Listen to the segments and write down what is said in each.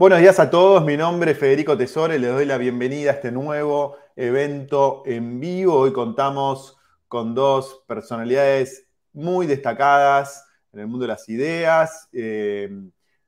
Buenos días a todos, mi nombre es Federico Tesore, les doy la bienvenida a este nuevo evento en vivo. Hoy contamos con dos personalidades muy destacadas en el mundo de las ideas, eh,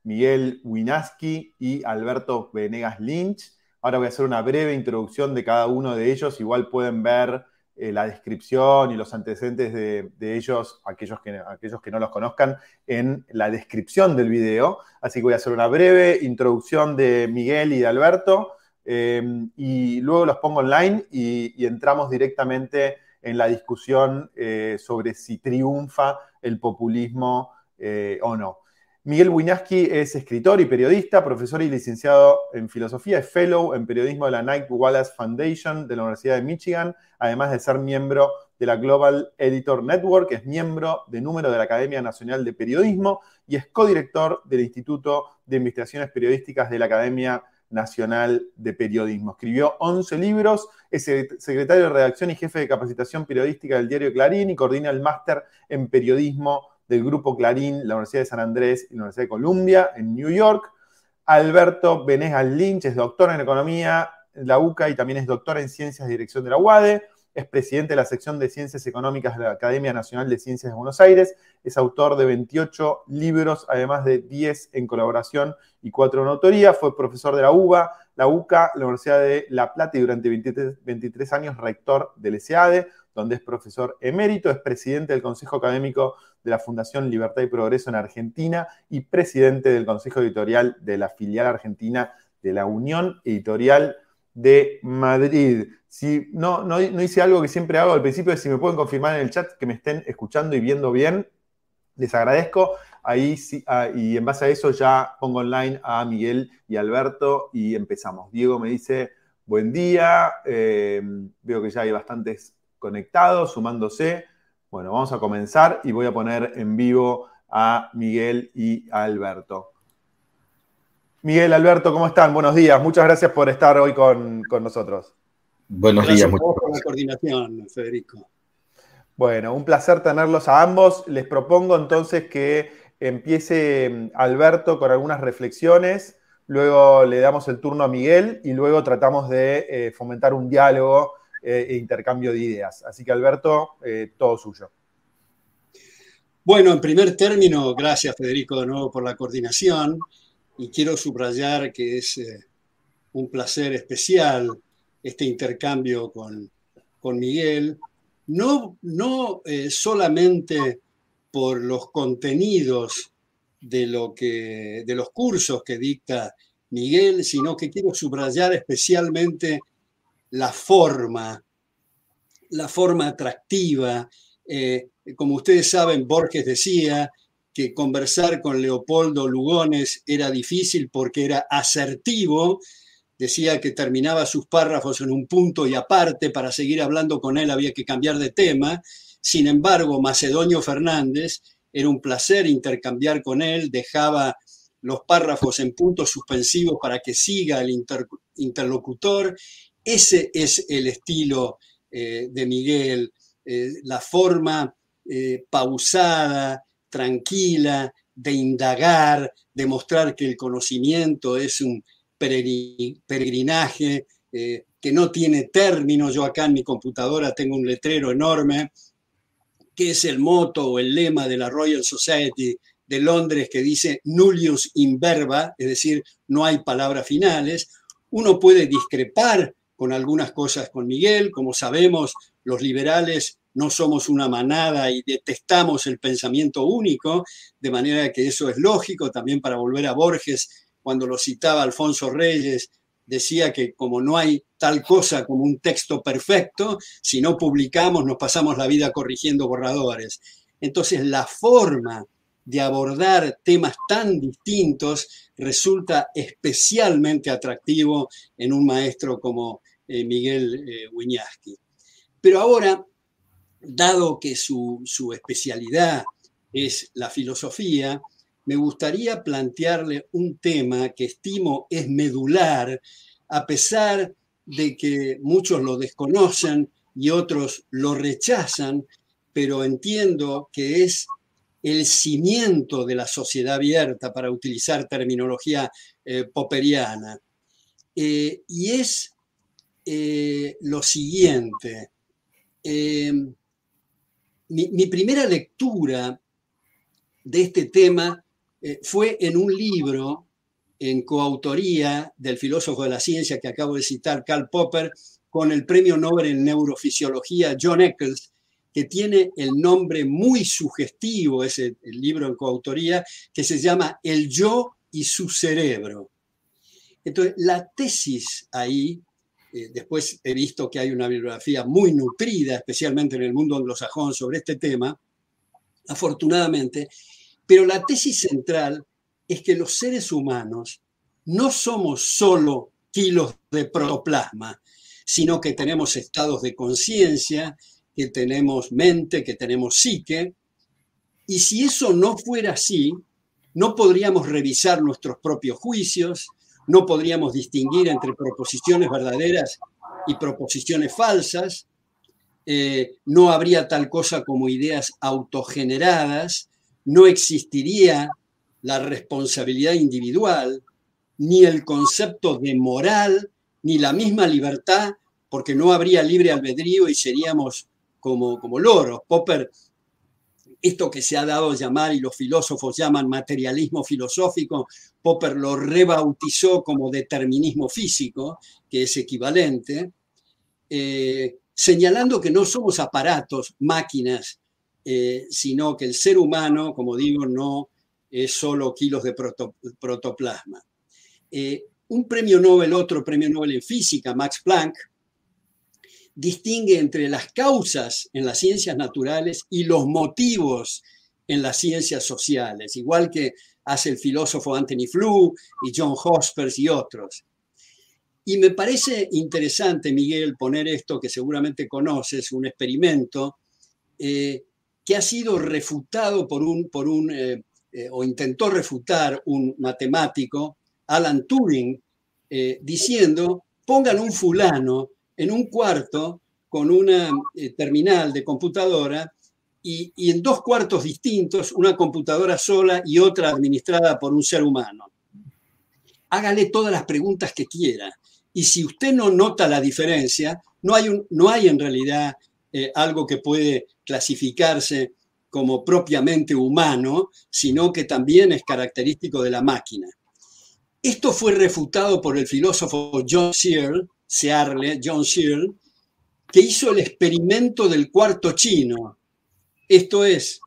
Miguel Winaski y Alberto Venegas Lynch. Ahora voy a hacer una breve introducción de cada uno de ellos, igual pueden ver eh, la descripción y los antecedentes de, ellos, aquellos que, aquellos que no los conozcan, en la descripción del video. Así que voy a hacer una breve introducción de Miguel y de Alberto em, y luego los pongo online y, entramos directamente en la discusión eh, sobre si triunfa el populismo eh, o no. Miguel Winaski es escritor y periodista, profesor y licenciado en filosofía, es fellow en periodismo de la Knight Wallace Foundation de la Universidad de Michigan, además de ser miembro de la Global Editor Network, es miembro de número de la Academia Nacional de Periodismo y es codirector del Instituto de Investigaciones Periodísticas de la Academia Nacional de Periodismo. Escribió 11 libros, es secretario de redacción y jefe de capacitación periodística del diario Clarín y coordina el máster en periodismo del Grupo Clarín, la Universidad de San Andrés y la Universidad de Columbia en New York. Alberto Benegas Lynch es doctor en Economía en la UCA y también es doctor en Ciencias de Dirección de la UADE. Es presidente de la sección de Ciencias Económicas de la Academia Nacional de Ciencias de Buenos Aires. Es autor de 28 libros, además de 10 en colaboración y 4 en autoría. Fue profesor de la UBA, la UCA, la Universidad de La Plata y durante 23, 23 años rector del SEADE donde es profesor emérito, es presidente del Consejo Académico de la Fundación Libertad y Progreso en Argentina y presidente del Consejo Editorial de la filial argentina de la Unión Editorial de Madrid. Si no, no, hice algo que siempre hago al principio, si me pueden confirmar en el chat que me estén escuchando y viendo bien, les agradezco. Ahí ah, y en base a eso ya pongo online a Miguel y Alberto y empezamos. Diego me dice, buen día, eh, veo que ya hay bastantes conectados, sumándose. Bueno, vamos a comenzar y voy a poner en vivo a Miguel y a Alberto. Miguel, Alberto, ¿cómo están? Buenos días. Muchas gracias por estar hoy con, nosotros. Buenos días. Muchas por la coordinación, Federico. Bueno, un placer tenerlos a ambos. Les propongo entonces que empiece mm, Alberto con algunas reflexiones, luego le damos el turno a Miguel y luego tratamos de eh, fomentar un diálogo e intercambio de ideas. Así que Alberto, eh, todo suyo. Bueno, en primer término, gracias Federico de nuevo por la coordinación y quiero subrayar que es eh, un placer especial este intercambio con, con Miguel, no, no solamente por los contenidos de, lo que, de los cursos que dicta Miguel, sino que quiero subrayar especialmente la forma, la forma atractiva. Eh, como ustedes saben, Borges decía que conversar con Leopoldo Lugones era difícil porque era asertivo, decía que terminaba sus párrafos en un punto y aparte, para seguir hablando con él había que cambiar de tema. Sin embargo, Macedonio Fernández era un placer intercambiar con él, dejaba los párrafos en puntos suspensivos para que siga el interlocutor ese es el estilo eh, de Miguel, eh, la forma eh, pausada, tranquila, de indagar, de mostrar que el conocimiento es un peregrinaje que no tiene término. Yo acá en mi computadora tengo un letrero enorme que es el moto o el lema de la Royal Society de Londres que dice nullius in verba, es decir, no hay palabras finales. Uno puede discrepar con algunas cosas con Miguel. Como sabemos, los liberales no somos una manada y detestamos el pensamiento único, de manera que eso es lógico. También para volver a Borges, cuando lo citaba Alfonso Reyes, decía que como no hay tal cosa como un texto perfecto, si no publicamos nos pasamos la vida corrigiendo borradores. Entonces la forma de abordar temas tan distintos resulta especialmente atractivo en un maestro como eh, Miguel eh, Pero ahora, dado que su especialidad es la filosofía, me gustaría plantearle un tema que estimo es medular, a pesar de que muchos lo desconocen y otros lo rechazan, pero entiendo que es el cimiento de la sociedad abierta, para utilizar terminología eh, popperiana. Eh, y es lo siguiente. mi, primera lectura de este tema fue en un libro en coautoría del filósofo de la ciencia que acabo de citar, Karl Popper, con el premio Nobel en neurofisiología John Eccles, que tiene el nombre muy sugestivo, ese libro en coautoría, que se llama El yo y su cerebro. Entonces, la tesis ahí, eh, después he visto que hay una bibliografía muy nutrida, especialmente en el mundo anglosajón, sobre este tema, afortunadamente, pero la tesis central es que los seres humanos no somos solo kilos de protoplasma, sino que tenemos estados de conciencia, que tenemos mente, que tenemos psique. Y si eso no fuera así, no podríamos revisar nuestros propios juicios, no podríamos distinguir entre proposiciones verdaderas y proposiciones falsas, eh, no habría tal cosa como ideas autogeneradas, no existiría la responsabilidad individual, ni el concepto de moral, ni la misma libertad, porque no habría libre albedrío y seríamos como, como loros. Popper, esto que se ha dado a llamar y los filósofos llaman materialismo filosófico, Popper lo rebautizó como determinismo físico, que es equivalente, eh, señalando que no somos aparatos, máquinas, eh, sino que el ser humano, como digo, no es solo kilos de protoplasma. Eh, un premio Nobel, otro premio Nobel en física, Max Planck, distingue entre las causas en las ciencias naturales y los motivos en las ciencias sociales, igual que hace el filósofo Anthony Flew y John Hospers y otros. Y me parece interesante, Miguel, poner esto que seguramente conoces, un experimento eh, que ha sido refutado por un, eh, eh, o intentó refutar un matemático, Alan Turing, diciendo, pongan un fulano en un cuarto con una eh, terminal de computadora y, en dos cuartos distintos, una computadora sola y otra administrada por un ser humano. Hágale todas las preguntas que quiera. Y si usted no nota la diferencia, no hay, no hay en realidad algo que puede clasificarse como propiamente humano, sino que también es característico de la máquina. Esto fue refutado por el filósofo John Searle, Searle John Searle, que hizo el experimento del cuarto chino. Esto es,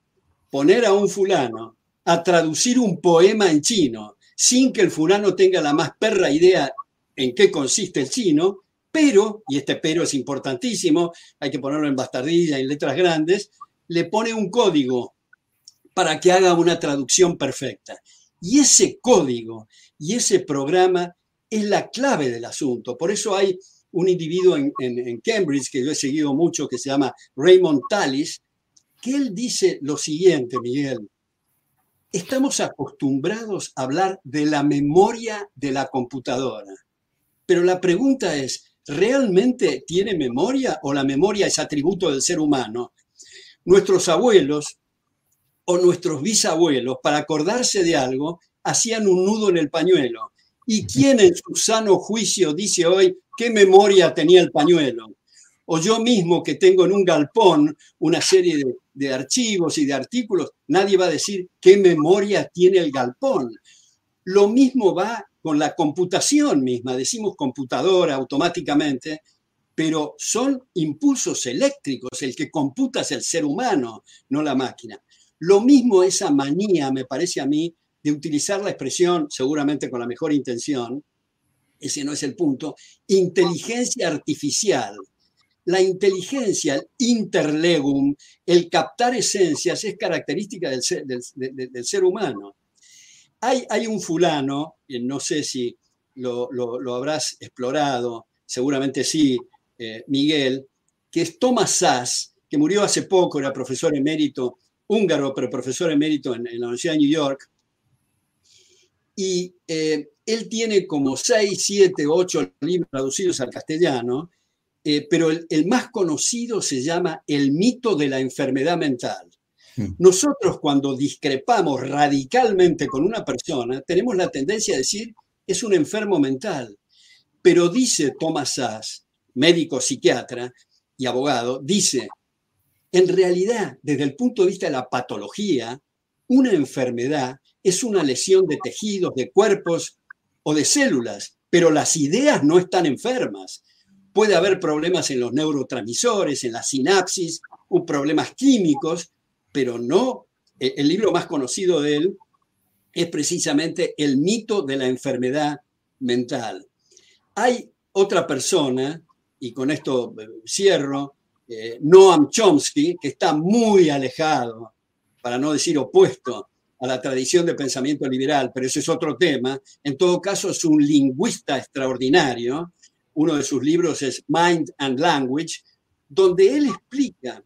poner a un fulano a traducir un poema en chino sin que el fulano tenga la más perra idea en qué consiste el chino, pero, y este pero es importantísimo, hay que ponerlo en bastardilla, en letras grandes, le pone un código para que haga una traducción perfecta. Y ese código y ese programa es la clave del asunto. Por eso hay un individuo en, Cambridge que yo he seguido mucho, que se llama Raymond Tallis, que él dice lo siguiente, Miguel. Estamos acostumbrados a hablar de la memoria de la computadora. Pero la pregunta es, ¿realmente tiene memoria o la memoria es atributo del ser humano? nuestros abuelos o nuestros bisabuelos, para acordarse de algo, hacían un nudo en el pañuelo. ¿Y quién en su sano juicio dice hoy qué memoria tenía el pañuelo? O yo mismo que tengo en un galpón una serie de, archivos y de artículos, nadie va a decir qué memoria tiene el galpón. Lo mismo va con la computación misma, decimos computadora automáticamente, pero son impulsos eléctricos, el que computa es el ser humano, no la máquina. Lo mismo esa manía, me parece a mí, de utilizar la expresión, seguramente con la mejor intención, ese no es el punto, inteligencia artificial. La inteligencia, el interlegum, el captar esencias, es característica del ser, humano. Hay, hay, un fulano, no sé si lo, lo habrás explorado, seguramente sí, eh, Miguel, que es Thomas Sass, que murió hace poco, era profesor emérito húngaro, pero profesor emérito en la Universidad de New York. Y eh, él tiene como 6, 7, 8 libros traducidos al castellano, eh, pero el, el, más conocido se llama El mito de la enfermedad mental. Mm. Nosotros cuando discrepamos radicalmente con una persona, tenemos la tendencia a decir, es un enfermo mental. Pero dice Thomas Sass, médico psiquiatra y abogado, dice, en realidad, desde el punto de vista de la patología, una enfermedad es una lesión de tejidos, de cuerpos o de células, pero las ideas no están enfermas. Puede haber problemas en los neurotransmisores, en la sinapsis, problemas químicos, pero no, eh, el libro más conocido de él es precisamente El mito de la enfermedad mental. Hay otra persona, y con esto eh, cierro, eh, Noam Chomsky, que está muy alejado, para no decir opuesto, a la tradición de pensamiento liberal, pero ese es otro tema. En todo caso, es un lingüista extraordinario. Uno de sus libros es Mind and Language, donde él explica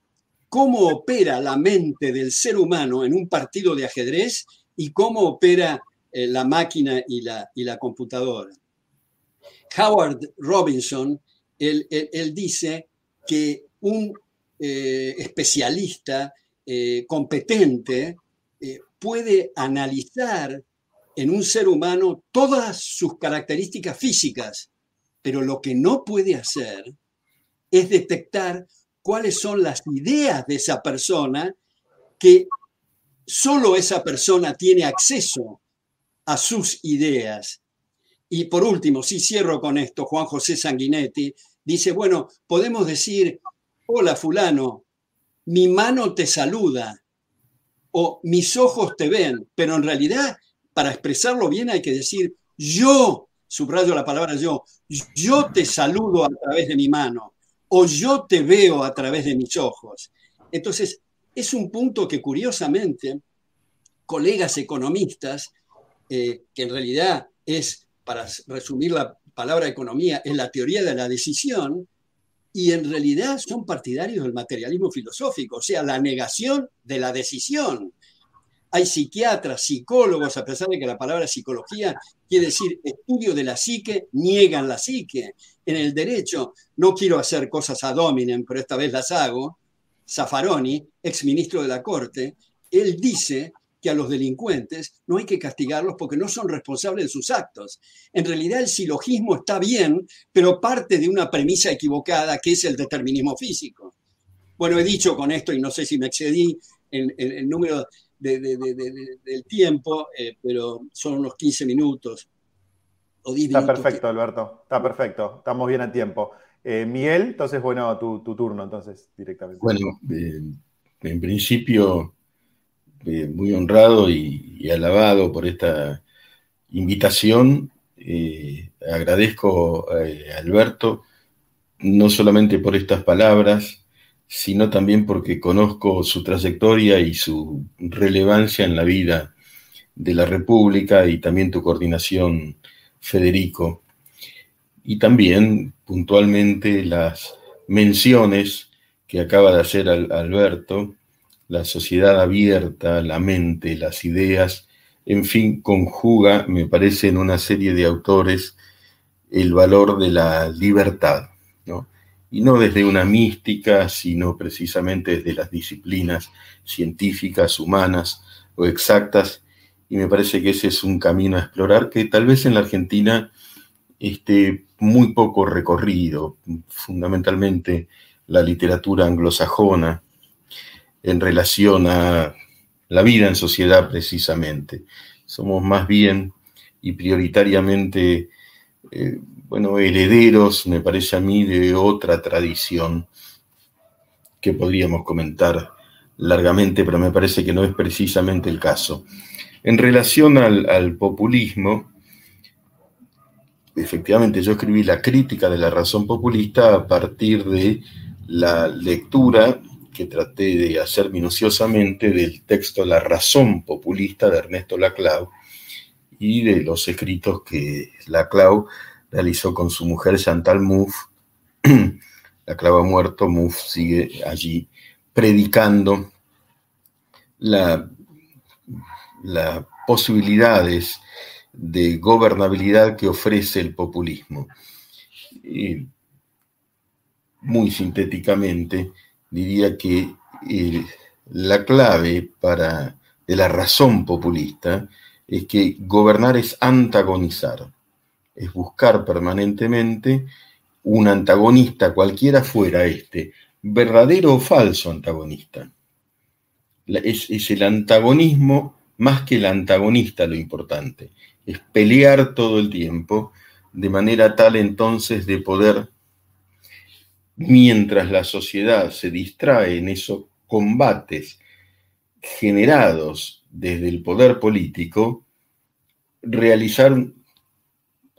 cómo opera la mente del ser humano en un partido de ajedrez y cómo opera eh, la máquina y la, y la computadora. Howard Robinson, él, dice que un eh, especialista eh, competente puede analizar en un ser humano todas sus características físicas, pero lo que no puede hacer es detectar cuáles son las ideas de esa persona que solo esa persona tiene acceso a sus ideas. Y por último, si cierro con esto, Juan José Sanguinetti dice, bueno, podemos decir, hola fulano, mi mano te saluda o mis ojos te ven, pero en realidad para expresarlo bien hay que decir, yo, subrayo la palabra yo, yo te saludo a través de mi mano o yo te veo a través de mis ojos. Entonces, es un punto que curiosamente colegas economistas, eh, que en realidad es, para resumir la palabra economía, es la teoría de la decisión, y en realidad son partidarios del materialismo filosófico, o sea, la negación de la decisión. Hay psiquiatras, psicólogos, a pesar de que la palabra psicología quiere decir estudio de la psique, niegan la psique. En el derecho, no quiero hacer cosas ad hominem, pero esta vez las hago. Zaffaroni, ex ministro de la Corte, él dice que a los delincuentes no hay que castigarlos porque no son responsables de sus actos. En realidad el silogismo está bien, pero parte de una premisa equivocada que es el determinismo físico. Bueno, he dicho con esto, y no sé si me excedí en, el número del tiempo, eh, pero son unos 15 minutos o 10 Está perfecto, Alberto, está perfecto, estamos bien a tiempo. Eh, Miguel, entonces, bueno, tu, turno, entonces, directamente. Bueno, eh, en principio eh, muy honrado y, alabado por esta invitación. Eh, agradezco a Alberto no solamente por estas palabras, sino también porque conozco su trayectoria y su relevancia en la vida de la República y también tu coordinación, Federico. Y también puntualmente las menciones que acaba de hacer Alberto la sociedad abierta, la mente, las ideas, en fin, conjuga, me parece, en una serie de autores el valor de la libertad, ¿no? Y no desde una mística, sino precisamente desde las disciplinas científicas, humanas o exactas, y me parece que ese es un camino a explorar que tal vez en la Argentina esté muy poco recorrido, fundamentalmente la literatura anglosajona, en relación a la vida en sociedad precisamente. Somos más bien y prioritariamente, eh, bueno, herederos, me parece a mí, de otra tradición que podríamos comentar largamente, pero me parece que no es precisamente el caso. En relación al, al populismo, efectivamente yo escribí la crítica de la razón populista a partir de la lectura que traté de hacer minuciosamente del texto La razón populista de Ernesto Laclau y de los escritos que Laclau realizó con su mujer Chantal Mouffe. Laclau ha muerto, Mouffe sigue allí predicando las posibilidades de gobernabilidad que ofrece el populismo. muy sintéticamente, diría que la clave para, de la razón populista es que gobernar es antagonizar, es buscar permanentemente un antagonista, cualquiera fuera este, verdadero o falso antagonista. Es, el antagonismo más que el antagonista lo importante. Es pelear todo el tiempo de manera tal entonces de poder, mientras la sociedad se distrae en esos combates generados desde el poder político, realizar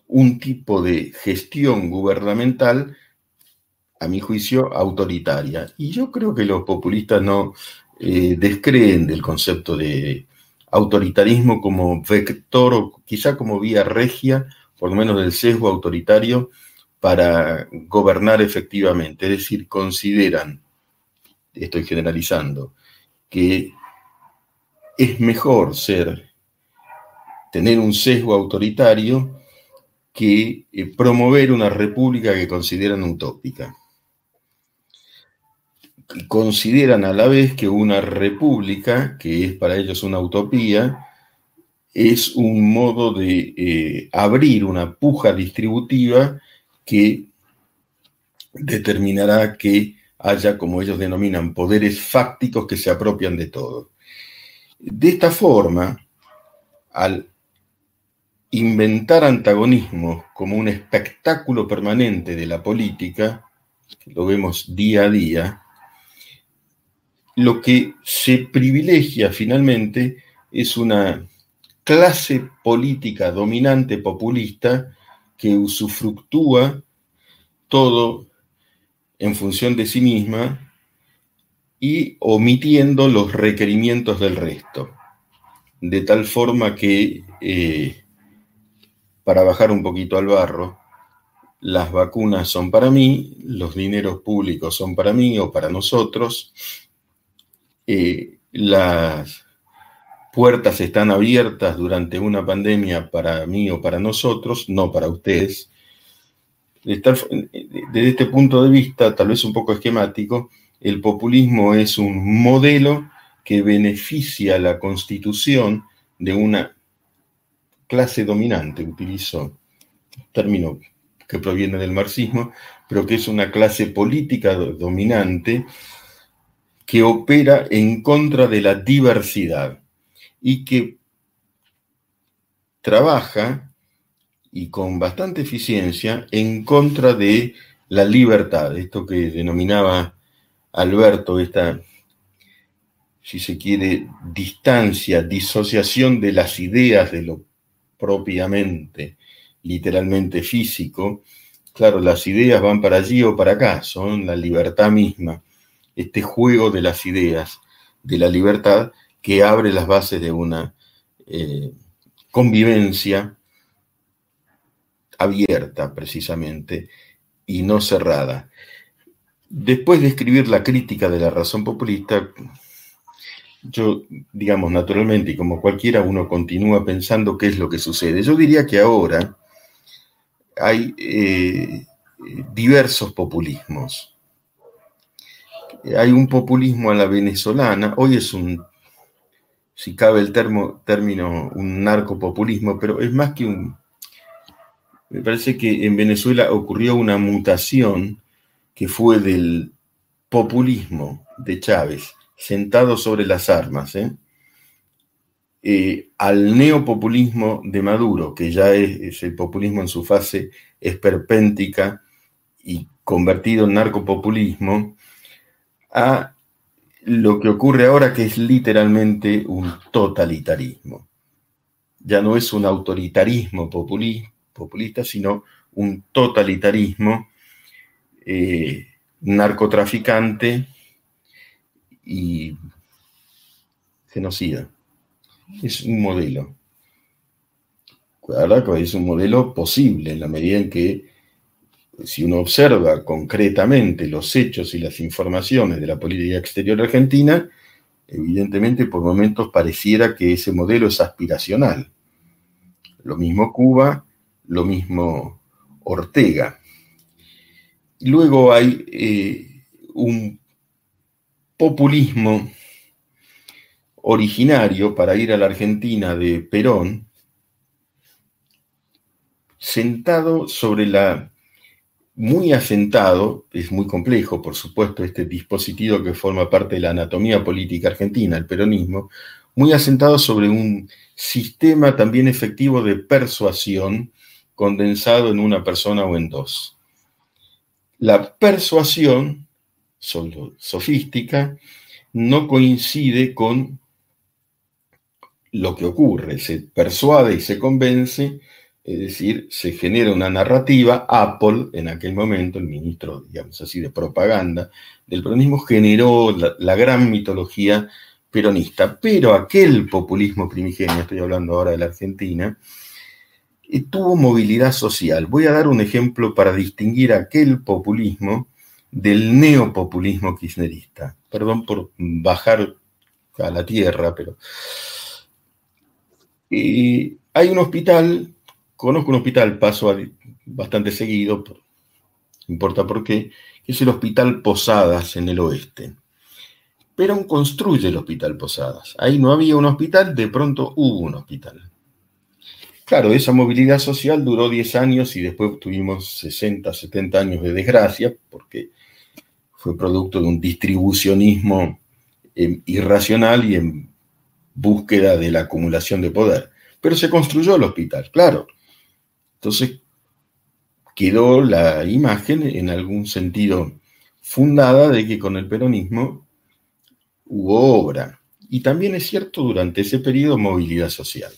un tipo de gestión gubernamental, a mi juicio, autoritaria. Y yo creo que los populistas no eh, descreen del concepto de autoritarismo como vector o quizá como vía regia, por lo menos del sesgo autoritario, para gobernar efectivamente. Es decir, consideran, estoy generalizando, que es mejor ser, tener un sesgo autoritario que eh, promover una república que consideran utópica. Consideran a la vez que una república, que es para ellos una utopía, es un modo de eh, abrir una puja distributiva que determinará que haya, como ellos denominan, poderes fácticos que se apropian de todo. De esta forma, al inventar antagonismo como un espectáculo permanente de la política, lo vemos día a día, lo que se privilegia finalmente es una clase política dominante populista que usufructúa todo en función de sí misma y omitiendo los requerimientos del resto. De tal forma que, eh, para bajar un poquito al barro, las vacunas son para mí, los dineros públicos son para mí o para nosotros, eh, las puertas están abiertas durante una pandemia para mí o para nosotros, no para ustedes. Desde este punto de vista, tal vez un poco esquemático, el populismo es un modelo que beneficia la constitución de una clase dominante, utilizo término que proviene del marxismo, pero que es una clase política dominante que opera en contra de la diversidad y que trabaja y con bastante eficiencia en contra de la libertad, esto que denominaba Alberto, esta, si se quiere, distancia, disociación de las ideas de lo propiamente, literalmente físico, claro, las ideas van para allí o para acá, son la libertad misma, este juego de las ideas, de la libertad que abre las bases de una eh, convivencia abierta precisamente y no cerrada. Después de escribir la crítica de la razón populista, yo, digamos, naturalmente, y como cualquiera, uno continúa pensando qué es lo que sucede. Yo diría que ahora hay eh, diversos populismos. Hay un populismo a la venezolana, hoy es un, si cabe el termo, término, un narcopopulismo, pero es más que un... Me parece que en Venezuela ocurrió una mutación que fue del populismo de Chávez, sentado sobre las armas, ¿eh? Eh, al neopopulismo de Maduro, que ya es, el populismo en su fase esperpéntica y convertido en narcopopulismo, a lo que ocurre ahora que es literalmente un totalitarismo. Ya no es un autoritarismo populista, sino un totalitarismo eh, narcotraficante y genocida. Es un modelo. Claro es un modelo posible en la medida en que si uno observa concretamente los hechos y las informaciones de la política exterior argentina, evidentemente por momentos pareciera que ese modelo es aspiracional. Lo mismo Cuba, lo mismo Ortega. Luego hay eh, un populismo originario para ir a la Argentina de Perón, sentado sobre la, muy asentado, es muy complejo, por supuesto, este dispositivo que forma parte de la anatomía política argentina, el peronismo, muy asentado sobre un sistema también efectivo de persuasión condensado en una persona o en dos. La persuasión sofística no coincide con lo que ocurre, se persuade y se convence, es decir, se genera una narrativa. Apple, en aquel momento, el ministro, digamos así, de propaganda del peronismo, generó la, gran mitología peronista, pero aquel populismo primigenio, estoy hablando ahora de la Argentina, eh, tuvo movilidad social. Voy a dar un ejemplo para distinguir aquel populismo del neopopulismo kirchnerista. Perdón por bajar a la tierra, pero y hay un hospital, conozco un hospital, paso bastante seguido, no importa por qué, que es el Hospital Posadas en el oeste. Perón construye el Hospital Posadas. Ahí no había un hospital, de pronto hubo un hospital. Claro, esa movilidad social duró 10 años y después tuvimos 60, 70 años de desgracia, porque fue producto de un distribucionismo eh, irracional y en búsqueda de la acumulación de poder. Pero se construyó el hospital, claro. Entonces quedó la imagen en algún sentido fundada de que con el peronismo hubo obra. Y también es cierto durante ese periodo movilidad social.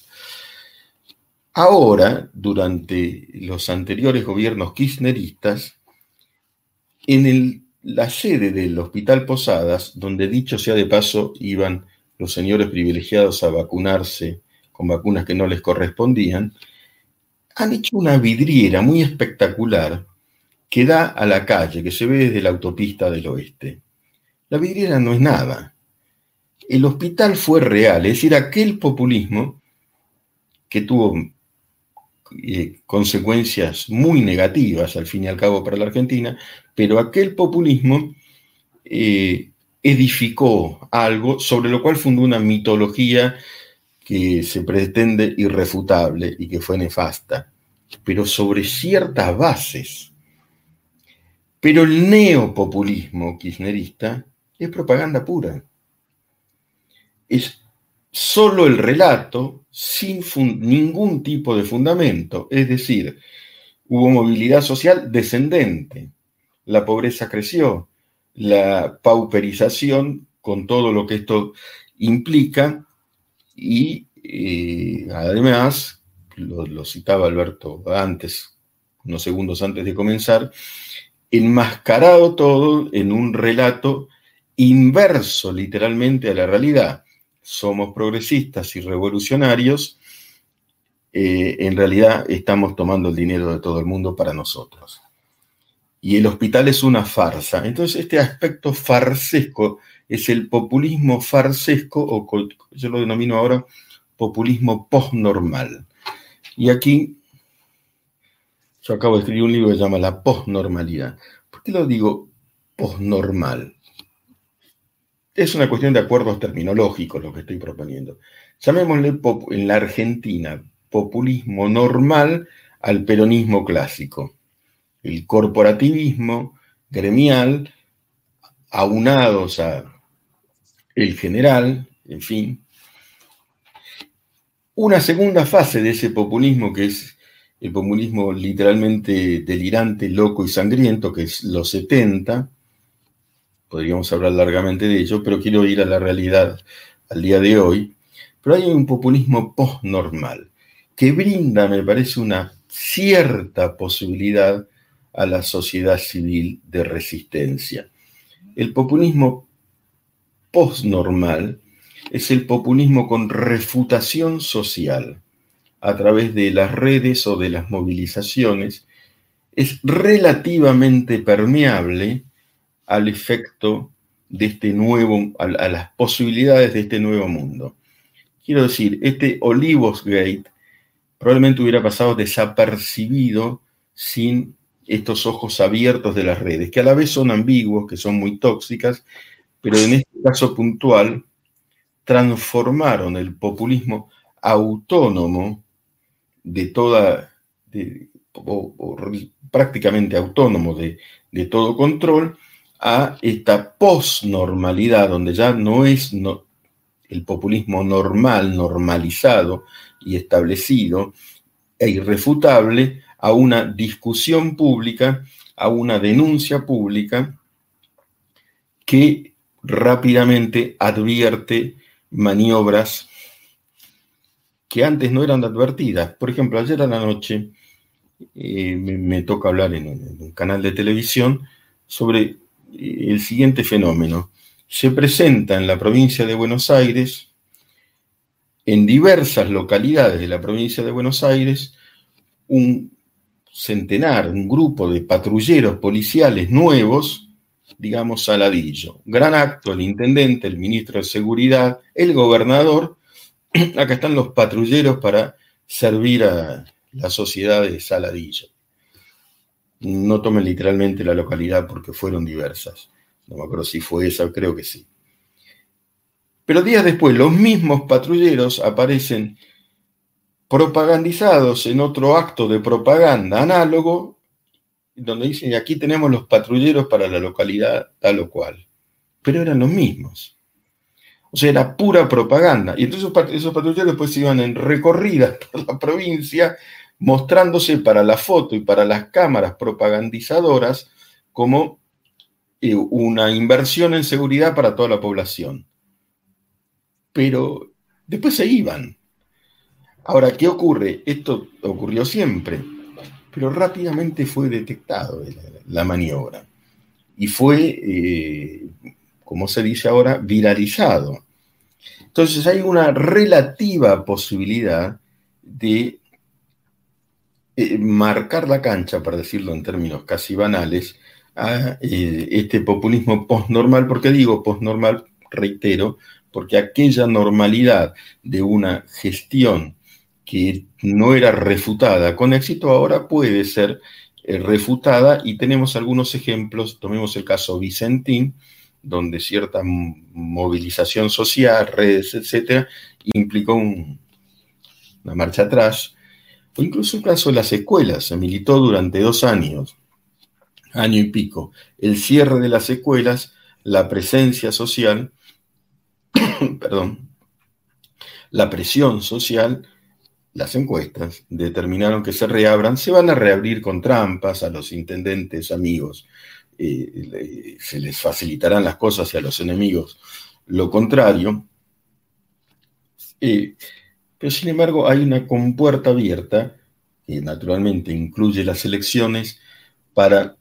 Ahora, durante los anteriores gobiernos kirchneristas, en la sede del Hospital Posadas, donde dicho sea de paso, iban los señores privilegiados a vacunarse con vacunas que no les correspondían, han hecho una vidriera muy espectacular que da a la calle, que se ve desde la autopista del oeste. La vidriera no es nada. El hospital fue real, es decir, aquel populismo que tuvo eh, consecuencias muy negativas al fin y al cabo para la Argentina, pero aquel populismo eh, edificó algo sobre lo cual fundó una mitología que se pretende irrefutable y que fue nefasta, pero sobre ciertas bases. Pero el neopopulismo kirchnerista es propaganda pura. Es solo el relato sin ningún tipo de fundamento, es decir, hubo movilidad social descendente, la pobreza creció, la pauperización con todo lo que esto implica y eh, además, lo, citaba Alberto antes, unos segundos antes de comenzar, enmascarado todo en un relato inverso literalmente a la realidad. Somos progresistas y revolucionarios, eh, en realidad estamos tomando el dinero de todo el mundo para nosotros y el hospital es una farsa. Entonces este aspecto farsesco es el populismo farsesco, o yo lo denomino ahora populismo postnormal. Y aquí, yo acabo de escribir un libro que se llama La postnormalidad. ¿Por qué lo digo postnormal? Es una cuestión de acuerdos terminológicos lo que estoy proponiendo. Llamémosle en la Argentina populismo normal al peronismo clásico el corporativismo gremial, aunados a el general, en fin. Una segunda fase de ese populismo, que es el populismo literalmente delirante, loco y sangriento, que es los 70, podríamos hablar largamente de ello, pero quiero ir a la realidad al día de hoy. Pero hay un populismo postnormal que brinda, me parece, una cierta posibilidad a la sociedad civil de resistencia. El populismo postnormal es el populismo con refutación social a través de las redes o de las movilizaciones, es relativamente permeable al efecto de este nuevo, a, las posibilidades de este nuevo mundo. Quiero decir, este Olivos Gate probablemente hubiera pasado desapercibido sin estos ojos abiertos de las redes, que a la vez son ambiguos, que son muy tóxicas, pero en este caso puntual transformaron el populismo autónomo de toda, prácticamente autónomo de, de, todo control, a esta posnormalidad, donde ya no es el populismo normal, normalizado y establecido e irrefutable, a una discusión pública, a una denuncia pública que rápidamente advierte maniobras que antes no eran advertidas. Por ejemplo, ayer a la noche eh, me, toca hablar en un, canal de televisión sobre eh, el siguiente fenómeno. Se presenta en la provincia de Buenos Aires, en diversas localidades de la provincia de Buenos Aires, un centenar, un grupo de patrulleros policiales nuevos, digamos, saladillo. Gran acto, el intendente, el ministro de Seguridad, el gobernador. Acá están los patrulleros para servir a la sociedad de Saladillo. No tomen literalmente la localidad porque fueron diversas. No me acuerdo si fue esa, creo que sí. Pero días después, los mismos patrulleros aparecen propagandizados en otro acto de propaganda análogo donde dicen, aquí tenemos los patrulleros para la localidad tal o cual. Pero eran los mismos. O sea, era pura propaganda. Y entonces esos patrulleros después iban en recorridas por la provincia, mostrándose para la foto y para las cámaras propagandizadoras como eh, una inversión en seguridad para toda la población. Pero después se iban. Ahora, ¿qué ocurre? Esto ocurrió siempre pero rápidamente fue detectado la, maniobra y fue, eh, como se dice ahora, viralizado. Entonces hay una relativa posibilidad de eh, marcar la cancha, para decirlo en términos casi banales, a eh, este populismo postnormal. ¿Por qué digo postnormal? Reitero, porque aquella normalidad de una gestión que no era refutada. Con éxito, ahora puede ser eh, refutada y tenemos algunos ejemplos, tomemos el caso Vicentín, donde cierta movilización social, redes, etcétera, implicó una marcha atrás, o incluso el caso de las escuelas, se militó durante dos años, año y pico, el cierre de las escuelas, la presencia social, perdón, la presión social, las encuestas determinaron que se reabran, se van a reabrir con trampas a los intendentes amigos, eh, se les facilitarán las cosas y a los enemigos lo contrario. Eh, pero sin embargo hay una compuerta abierta, que naturalmente incluye las elecciones, para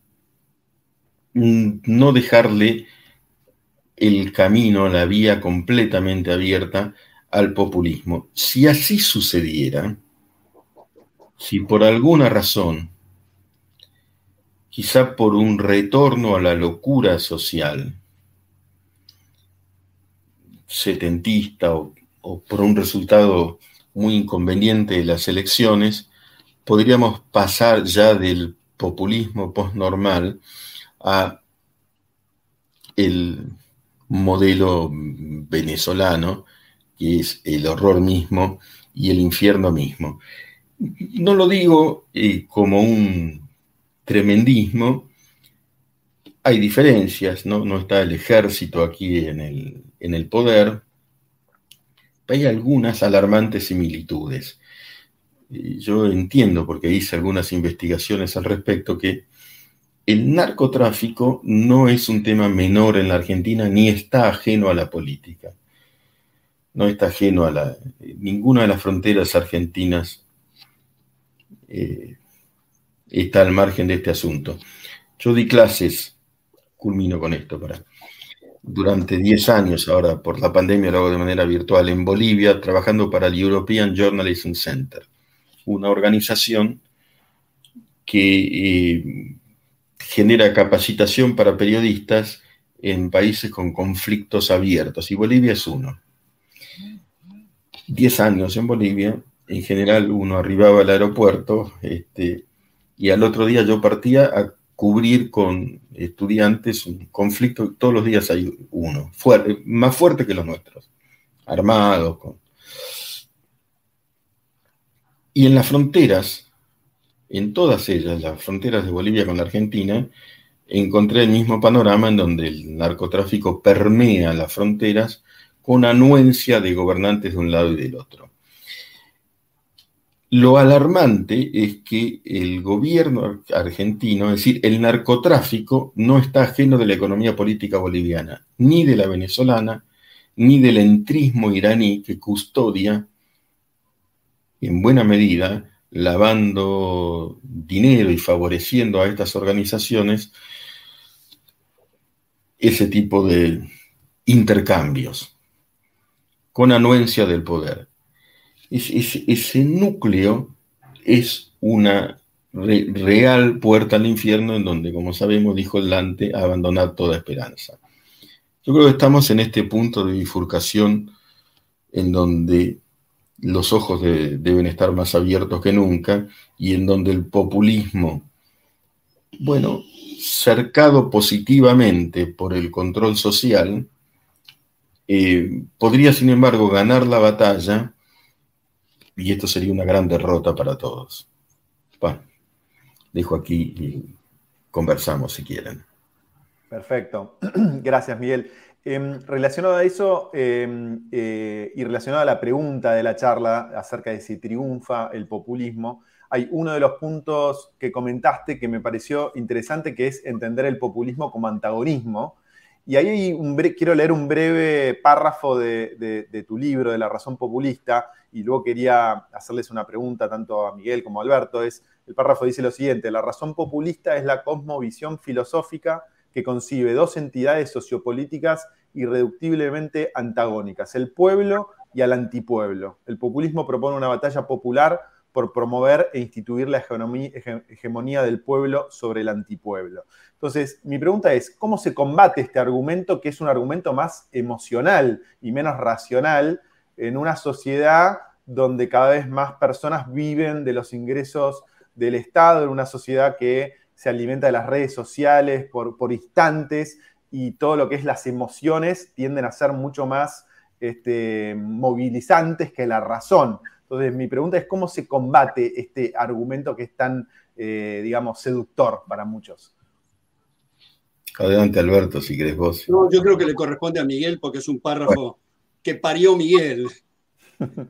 no dejarle el camino, la vía completamente abierta al populismo. Si así sucediera, si por alguna razón, quizá por un retorno a la locura social, setentista o, por un resultado muy inconveniente de las elecciones, podríamos pasar ya del populismo postnormal a el modelo venezolano que es el horror mismo y el infierno mismo. No lo digo eh, como un tremendismo, hay diferencias, ¿no? no está el ejército aquí en el, en el poder, hay algunas alarmantes similitudes. Yo entiendo, porque hice algunas investigaciones al respecto, que el narcotráfico no es un tema menor en la Argentina ni está ajeno a la política no está ajeno a la, ninguna de las fronteras argentinas eh, está al margen de este asunto. Yo di clases, culmino con esto, para, durante 10 años, ahora por la pandemia lo hago de manera virtual, en Bolivia, trabajando para el European Journalism Center, una organización que eh, genera capacitación para periodistas en países con conflictos abiertos, y Bolivia es uno. 10 años en Bolivia, en general uno arribaba al aeropuerto este, y al otro día yo partía a cubrir con estudiantes un conflicto, todos los días hay uno, más fuerte que los nuestros. armados. Y en las fronteras, en todas ellas, las fronteras de Bolivia con la Argentina, encontré el mismo panorama en donde el narcotráfico permea las fronteras con anuencia de gobernantes de un lado y del otro. Lo alarmante es que el gobierno argentino, es decir, el narcotráfico, no está ajeno de la economía política boliviana, ni de la venezolana, ni del entrismo iraní que custodia en buena medida, lavando dinero y favoreciendo a estas organizaciones ese tipo de intercambios con anuencia del poder ese núcleo es una real puerta al infierno en donde, como sabemos, dijo Dante, abandonar toda esperanza. Yo creo que estamos en este punto de bifurcación en donde los ojos deben estar más abiertos que nunca y en donde el populismo, bueno, cercado positivamente por el control social, eh, podría, sin embargo, ganar la batalla y esto sería una gran derrota para todos. Bueno, dejo aquí y conversamos si quieren. Perfecto. Gracias, Miguel. Em, relacionado a eso em, eh, y relacionado a la pregunta de la charla acerca de si triunfa el populismo, hay uno de los puntos que comentaste que me pareció interesante, que es entender el populismo como antagonismo. Y ahí quiero leer un breve párrafo de, tu libro, de La razón populista, y luego quería hacerles una pregunta tanto a Miguel como a Alberto. Es, el párrafo dice lo siguiente, la razón populista es la cosmovisión filosófica que concibe dos entidades sociopolíticas irreductibilmente antagónicas, el pueblo y al antipueblo. El populismo propone una batalla popular por promover e instituir la hegemonía del pueblo sobre el antipueblo. Entonces, mi pregunta es, ¿cómo se combate este argumento que es un argumento más emocional y menos racional en una sociedad donde cada vez más personas viven de los ingresos del Estado, en una sociedad que se alimenta de las redes sociales por, instantes y todo lo que es las emociones tienden a ser mucho más este, movilizantes que la razón. Entonces, mi pregunta es cómo se combate este argumento que es tan, eh, digamos, seductor para muchos. Adelante, Alberto, si querés vos. No, yo creo que le corresponde a Miguel porque es un párrafo que parió Miguel.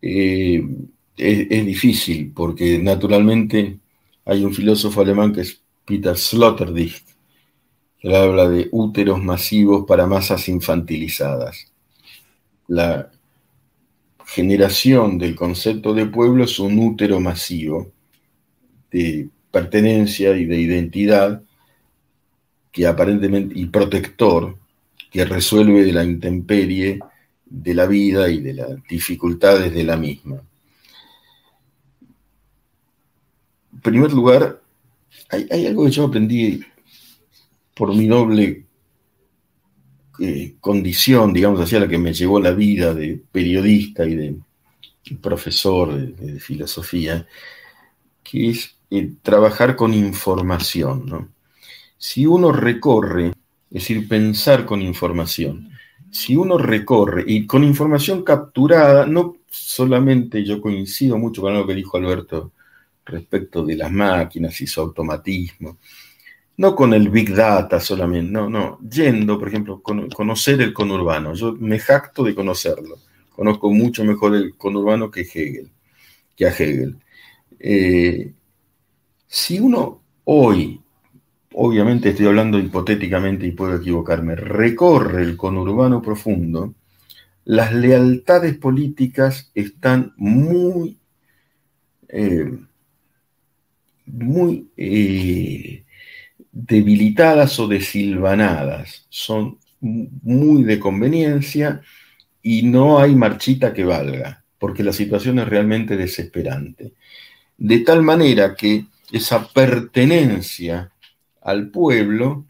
Eh, es, difícil porque naturalmente hay un filósofo alemán que es Peter Sloterdijk, que habla de úteros masivos para masas infantilizadas. La generación del concepto de pueblo es un útero masivo de pertenencia y de identidad que aparentemente y protector que resuelve de la intemperie de la vida y de las dificultades de la misma. En primer lugar, hay, algo que yo aprendí por mi noble eh, condición, digamos así, a la que me llevó la vida de periodista y de profesor de, filosofía, que es eh, trabajar con información. Si uno recorre es decir, pensar con información. Si uno recorre y con información capturada, no solamente yo coincido mucho con lo que dijo Alberto respecto de las máquinas y su automatismo, no con el Big Data solamente, no, no, yendo, por ejemplo, conocer el conurbano. Yo me jacto de conocerlo. Conozco mucho mejor el conurbano que Hegel, que a Hegel. Eh, si uno hoy obviamente estoy hablando hipotéticamente y puedo equivocarme, recorre el conurbano profundo, las lealtades políticas están muy, eh, muy eh, debilitadas o desilvanadas, son muy de conveniencia y no hay marchita que valga, porque la situación es realmente desesperante. De tal manera que esa pertenencia al pueblo,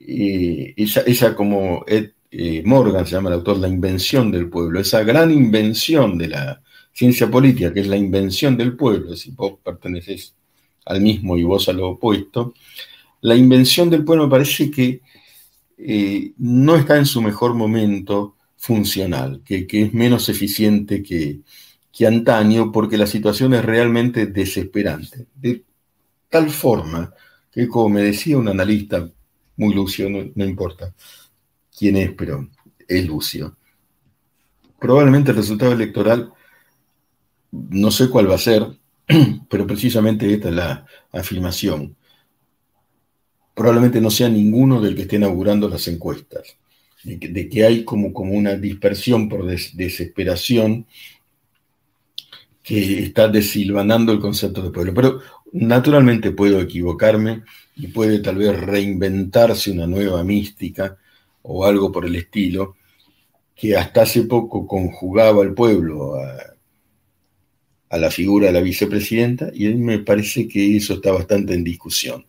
eh, esa, como Ed eh, Morgan se llama el autor, la invención del pueblo, esa gran invención de la ciencia política, que es la invención del pueblo, si vos perteneces al mismo y vos a lo opuesto, la invención del pueblo me parece que eh, no está en su mejor momento funcional, que, es menos eficiente que, que, antaño, porque la situación es realmente desesperante. De tal forma que, como me decía un analista muy lucio, no, importa quién es, pero es lucio, probablemente el resultado electoral, no sé cuál va a ser, pero precisamente esta es la afirmación. Probablemente no sea ninguno del que esté inaugurando las encuestas, de que, hay como, como, una dispersión por desesperación que está desilvanando el concepto de pueblo. Pero naturalmente puedo equivocarme y puede tal vez reinventarse una nueva mística o algo por el estilo, que hasta hace poco conjugaba al pueblo la figura de la vicepresidenta y a mí me parece que eso está bastante en discusión.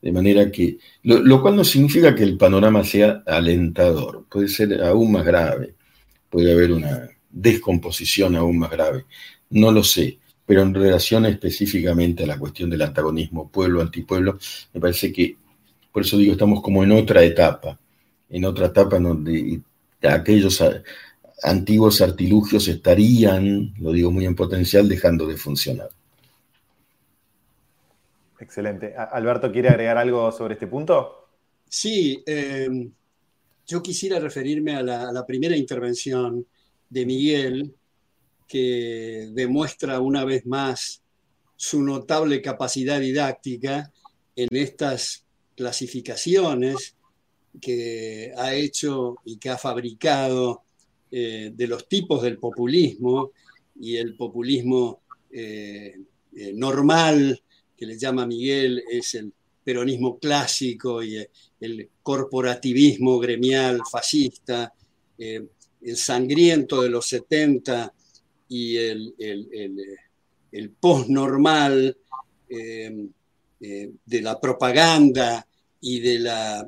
De manera que, lo, cual no significa que el panorama sea alentador, puede ser aún más grave, puede haber una descomposición aún más grave, no lo sé, pero en relación específicamente a la cuestión del antagonismo pueblo-antipueblo, me parece que, por eso digo, estamos como en otra etapa, en otra etapa donde aquellos antiguos artilugios estarían, lo digo muy en potencial, dejando de funcionar. Excelente. Alberto, ¿quiere agregar algo sobre este punto? Sí, em, yo quisiera referirme a la, primera intervención de Miguel, que demuestra una vez más su notable capacidad didáctica en estas clasificaciones que ha hecho y que ha fabricado eh, de los tipos del populismo y el populismo eh, eh, normal que le llama Miguel es el peronismo clásico y el corporativismo gremial fascista, el sangriento de los 70 y el, el, post-normal de la propaganda y de la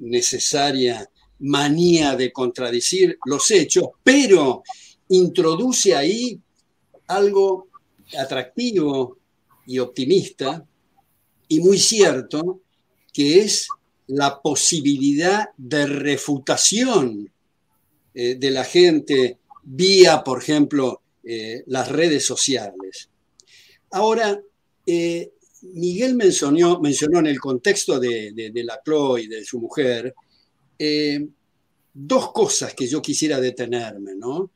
necesaria manía de contradecir los hechos, pero introduce ahí algo atractivo y optimista y muy cierto, que es la posibilidad de refutación eh, de la gente vía, por ejemplo, eh, las redes sociales. Ahora, Miguel mencionó, mencionó en el contexto de, la Chloe y de su mujer eh, dos cosas que yo quisiera detenerme. ¿no?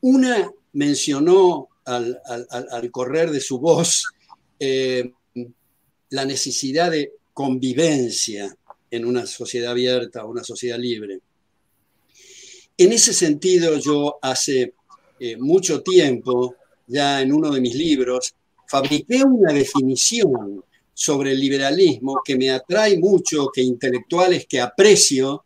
Una mencionó al, correr de su voz eh, la necesidad de convivencia en una sociedad abierta, una sociedad libre. En ese sentido, yo hace eh, mucho tiempo, ya en uno de mis libros, fabriqué una definición sobre el liberalismo que me atrae mucho, que intelectuales que aprecio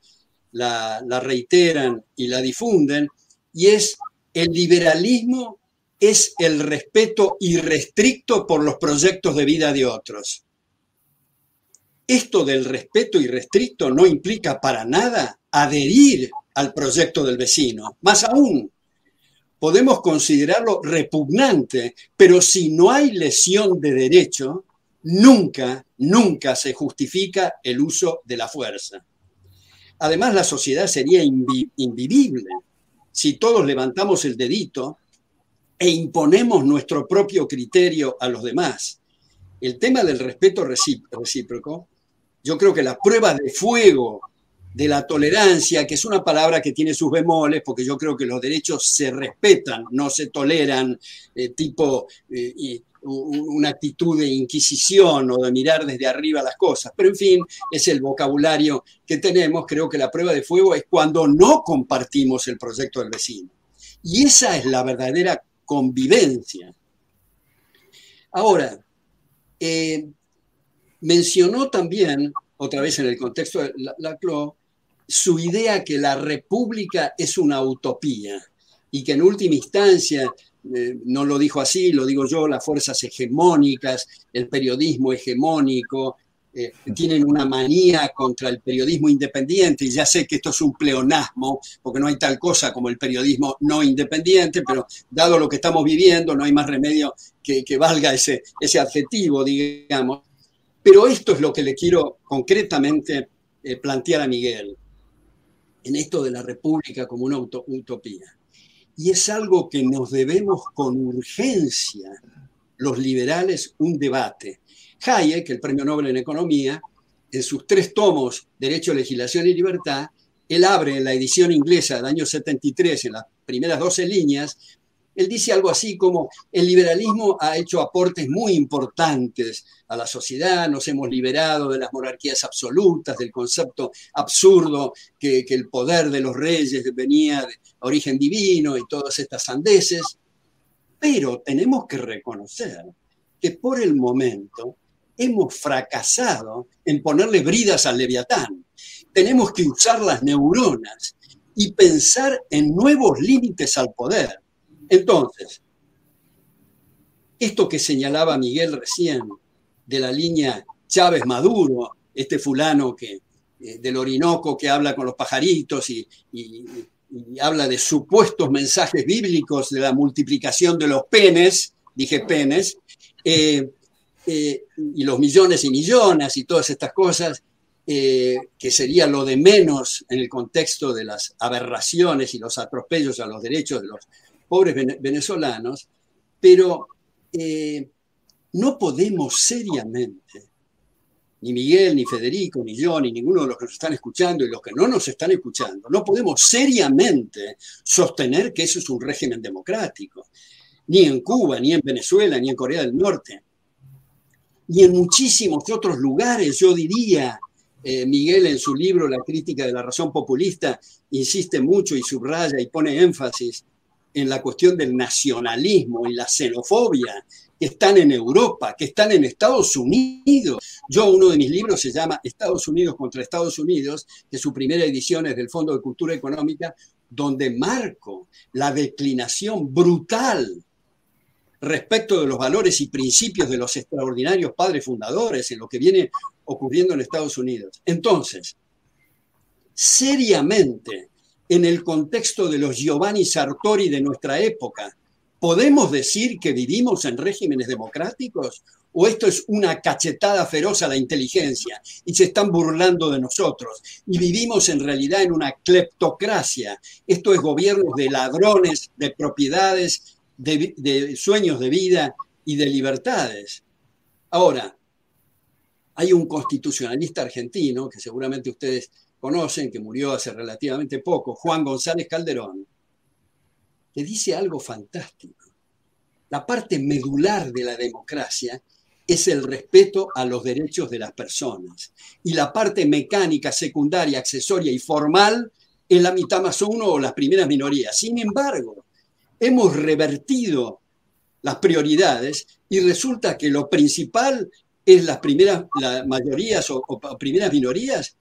la, reiteran y la difunden, y es el liberalismo es el respeto irrestricto por los proyectos de vida de otros. Esto del respeto irrestricto no implica para nada adherir al proyecto del vecino. Más aún, podemos considerarlo repugnante, pero si no hay lesión de derecho, nunca, nunca se justifica el uso de la fuerza. Además, la sociedad sería invivible si todos levantamos el dedito e imponemos nuestro propio criterio a los demás. El tema del respeto recíproco, yo creo que la prueba de fuego de la tolerancia, que es una palabra que tiene sus bemoles, porque yo creo que los derechos se respetan, no se toleran, eh, tipo eh, una actitud de inquisición o de mirar desde arriba las cosas. Pero en fin, es el vocabulario que tenemos. Creo que la prueba de fuego es cuando no compartimos el proyecto del vecino. Y esa es la verdadera convivencia. Ahora, eh, mencionó también, otra vez en el contexto de la, la su idea que la república es una utopía y que en última instancia, eh, no lo dijo así, lo digo yo, las fuerzas hegemónicas, el periodismo hegemónico, eh, tienen una manía contra el periodismo independiente, y ya sé que esto es un pleonasmo, porque no hay tal cosa como el periodismo no independiente, pero dado lo que estamos viviendo, no hay más remedio que, que valga ese, ese adjetivo, digamos. Pero esto es lo que le quiero concretamente eh, plantear a Miguel en esto de la República como una utopía. Y es algo que nos debemos con urgencia los liberales un debate. Hayek, el premio Nobel en Economía, en sus tres tomos, Derecho, Legislación y Libertad, él abre en la edición inglesa del año 73, en las primeras 12 líneas, él dice algo así como, el liberalismo ha hecho aportes muy importantes a la sociedad, nos hemos liberado de las monarquías absolutas, del concepto absurdo que, el poder de los reyes venía de origen divino y todas estas sandeces, pero tenemos que reconocer que por el momento hemos fracasado en ponerle bridas al leviatán. Tenemos que usar las neuronas y pensar en nuevos límites al poder. Entonces, esto que señalaba Miguel recién de la línea Chávez Maduro, este fulano que, eh, del Orinoco que habla con los pajaritos y, habla de supuestos mensajes bíblicos de la multiplicación de los penes, dije penes, eh, eh, y los millones y millones y todas estas cosas, que sería lo de menos en el contexto de las aberraciones y los atropellos a los derechos de los pobres venezolanos, pero eh, no podemos seriamente, ni Miguel, ni Federico, ni yo, ni ninguno de los que nos están escuchando y los que no nos están escuchando, no podemos seriamente sostener que eso es un régimen democrático, ni en Cuba, ni en Venezuela, ni en Corea del Norte, ni en muchísimos otros lugares, yo diría, eh, Miguel en su libro La crítica de la razón populista insiste mucho y subraya y pone énfasis en la cuestión del nacionalismo y la xenofobia que están en Europa, que están en Estados Unidos. Yo, uno de mis libros se llama Estados Unidos contra Estados Unidos, que su primera edición es del Fondo de Cultura Económica, donde marco la declinación brutal respecto de los valores y principios de los extraordinarios padres fundadores en lo que viene ocurriendo en Estados Unidos. Entonces, seriamente, en el contexto de los Giovanni Sartori de nuestra época, ¿podemos decir que vivimos en regímenes democráticos? ¿O esto es una cachetada feroz a la inteligencia y se están burlando de nosotros? Y vivimos en realidad en una cleptocracia. Esto es gobiernos de ladrones, de propiedades, de, de sueños de vida y de libertades. Ahora, hay un constitucionalista argentino, que seguramente ustedes conocen, que murió hace relativamente poco, Juan González Calderón, que dice algo fantástico. La parte medular de la democracia es el respeto a los derechos de las personas. Y la parte mecánica, secundaria, accesoria y formal es la mitad más uno o las primeras minorías. Sin embargo, hemos revertido las prioridades y resulta que lo principal es las primeras las mayorías o, o primeras minorías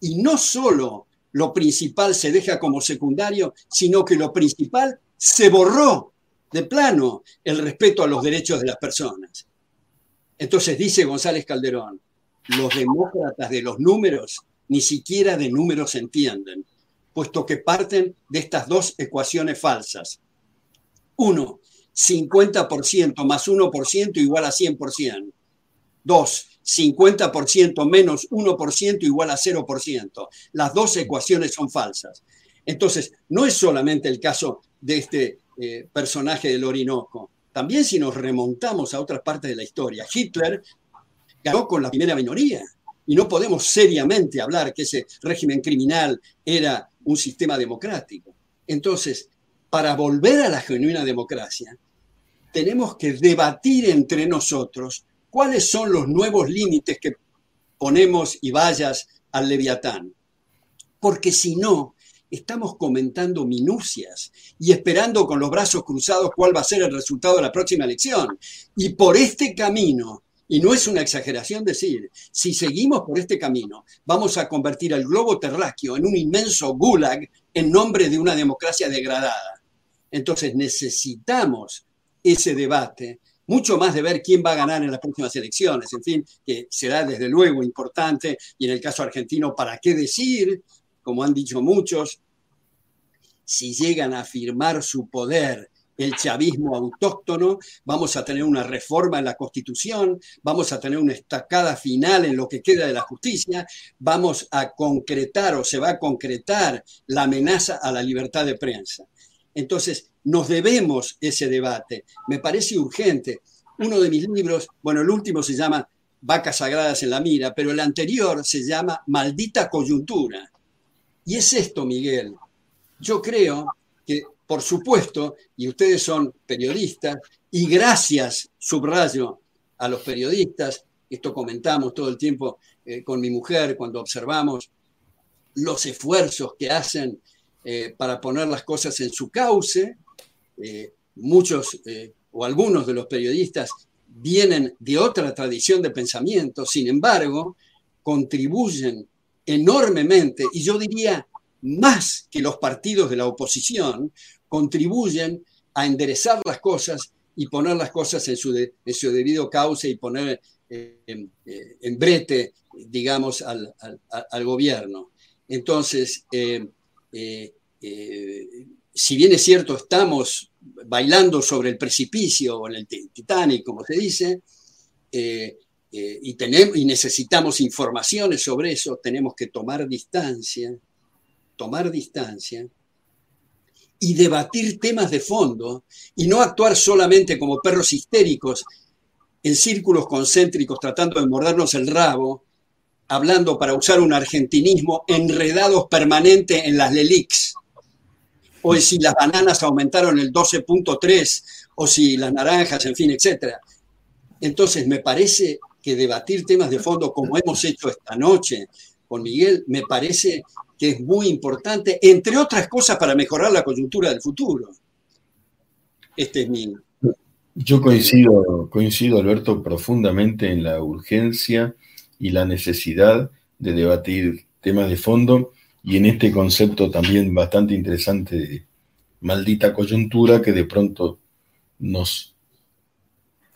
y no solo lo principal se deja como secundario, sino que lo principal se borró de plano el respeto a los derechos de las personas. Entonces dice González Calderón, los demócratas de los números ni siquiera de números entienden, puesto que parten de estas dos ecuaciones falsas. Uno, 50% más 1% igual a 100%. Dos, 50% menos 1% igual a 0%. Las dos ecuaciones son falsas. Entonces, no es solamente el caso de este eh, personaje del Orinoco. También si nos remontamos a otras partes de la historia, Hitler ganó con la primera minoría y no podemos seriamente hablar que ese régimen criminal era un sistema democrático. Entonces, para volver a la genuina democracia, tenemos que debatir entre nosotros ¿Cuáles son los nuevos límites que ponemos y vayas al leviatán? Porque si no, estamos comentando minucias y esperando con los brazos cruzados cuál va a ser el resultado de la próxima elección. Y por este camino, y no es una exageración decir, si seguimos por este camino, vamos a convertir al globo terráqueo en un inmenso gulag en nombre de una democracia degradada. Entonces necesitamos ese debate mucho más de ver quién va a ganar en las próximas elecciones, en fin, que será desde luego importante, y en el caso argentino, ¿para qué decir? Como han dicho muchos, si llegan a afirmar su poder el chavismo autóctono, vamos a tener una reforma en la Constitución, vamos a tener una estacada final en lo que queda de la justicia, vamos a concretar o se va a concretar la amenaza a la libertad de prensa. Entonces, nos debemos ese debate. Me parece urgente. Uno de mis libros, bueno, el último se llama Vacas Sagradas en la Mira, pero el anterior se llama Maldita Coyuntura. Y es esto, Miguel. Yo creo que, por supuesto, y ustedes son periodistas, y gracias, subrayo, a los periodistas, esto comentamos todo el tiempo eh, con mi mujer cuando observamos los esfuerzos que hacen eh, para poner las cosas en su cauce. Eh, muchos o algunos de los periodistas vienen de otra tradición de pensamiento, sin embargo, contribuyen enormemente, y yo diría más que los partidos de la oposición, contribuyen a enderezar las cosas y poner las cosas en su, debido cauce y poner eh, en, brete, digamos, al, gobierno. Entonces, eh, eh, si bien es cierto, estamos bailando sobre el precipicio o en el Titanic, como se dice, eh, eh, y, y necesitamos informaciones sobre eso, tenemos que tomar distancia, tomar distancia y debatir temas de fondo y no actuar solamente como perros histéricos en círculos concéntricos tratando de mordernos el rabo, hablando para usar un argentinismo enredados permanente en las LELIX o si las bananas aumentaron el 12.3, o si las naranjas, en fin, etc. Entonces, me parece que debatir temas de fondo, como hemos hecho esta noche con Miguel, me parece que es muy importante, entre otras cosas, para mejorar la coyuntura del futuro. Este es mi... Yo coincido, coincido, Alberto, profundamente en la urgencia y la necesidad de debatir temas de fondo y en este concepto también bastante interesante de maldita coyuntura que de pronto nos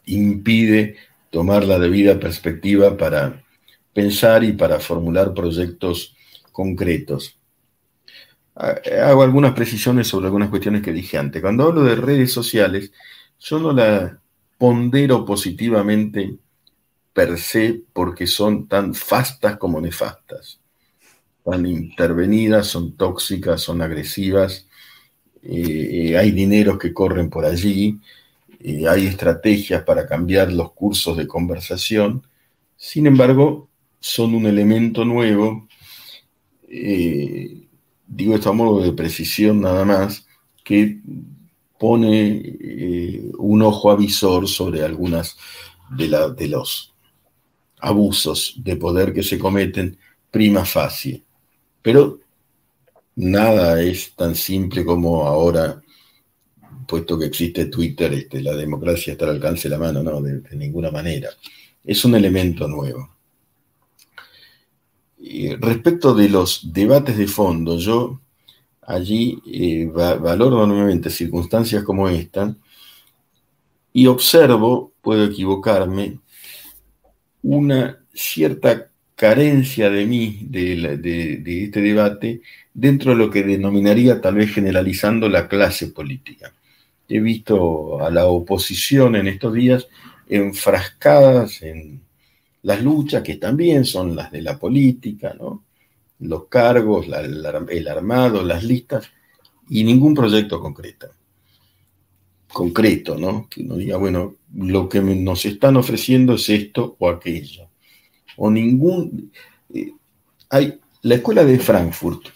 impide tomar la debida perspectiva para pensar y para formular proyectos concretos. Hago algunas precisiones sobre algunas cuestiones que dije antes. Cuando hablo de redes sociales, yo no la pondero positivamente per se porque son tan fastas como nefastas están intervenidas, son tóxicas, son agresivas, eh, eh, hay dineros que corren por allí, eh, hay estrategias para cambiar los cursos de conversación, sin embargo, son un elemento nuevo, digo esto a modo de precisión nada más, que pone un ojo avisor sobre algunas de, de los abusos de poder que se cometen. Prima facie. Pero nada es tan simple como ahora, puesto que existe Twitter, este, la democracia está al alcance de la mano, no, de, ninguna manera. Es un elemento nuevo. Respecto de los debates de fondo, yo allí eh, valoro nuevamente circunstancias como esta y observo, puedo equivocarme, una cierta carencia de mí de, este debate dentro de lo que denominaría tal vez generalizando la clase política. He visto a la oposición en estos días enfrascadas en las luchas que también son las de la política, ¿no? los cargos, el armado, las listas, y ningún proyecto concreto. Concreto, ¿no? Que uno diga, bueno, lo que nos están ofreciendo es esto o aquello o ningún... Eh, hay la escuela de Frankfurt,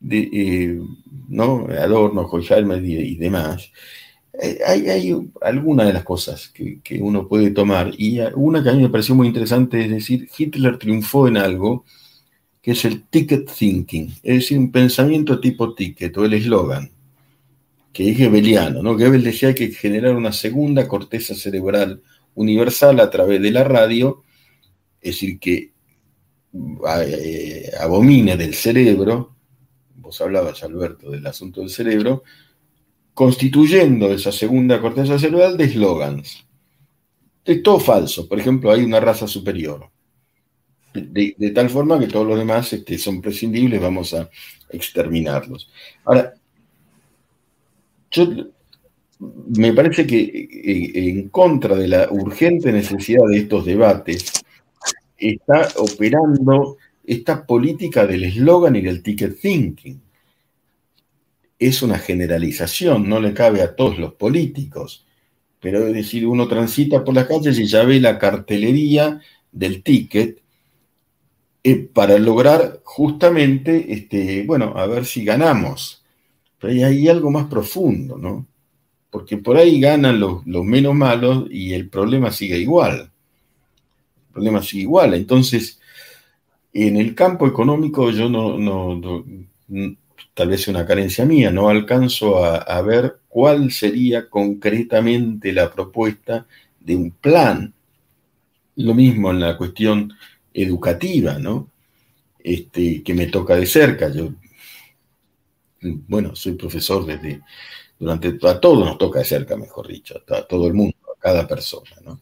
de, eh, ¿no? Adorno, Hochheimer y, y demás, eh, hay, hay algunas de las cosas que, que, uno puede tomar, y una que a mí me pareció muy interesante es decir, Hitler triunfó en algo que es el ticket thinking, es decir, un pensamiento tipo ticket o el eslogan, que es Goebbeliano, ¿no? Goebbels decía que hay que generar una segunda corteza cerebral universal a través de la radio es decir, que eh, abomine del cerebro, vos hablabas, Alberto, del asunto del cerebro, constituyendo esa segunda corteza cerebral de eslogans. Es todo falso. Por ejemplo, hay una raza superior. De, tal forma que todos los demás este, son prescindibles, vamos a exterminarlos. Ahora, yo me parece que eh, en contra de la urgente necesidad de estos debates, está operando esta política del eslogan y del ticket thinking. Es una generalización, no le cabe a todos los políticos, pero es decir, uno transita por las calles y ya ve la cartelería del ticket eh, para lograr justamente, este, bueno, a ver si ganamos. Pero hay, hay algo más profundo, ¿no? Porque por ahí ganan los, los menos malos y el problema sigue igual. Problema sigue igual. Entonces, en el campo económico yo no, no, tal vez una carencia mía, no alcanzo a, ver cuál sería concretamente la propuesta de un plan. Lo mismo en la cuestión educativa, ¿no? Este, que me toca de cerca. Yo, bueno, soy profesor desde, durante, a todos nos toca de cerca, mejor dicho, a todo el mundo, a cada persona, ¿no?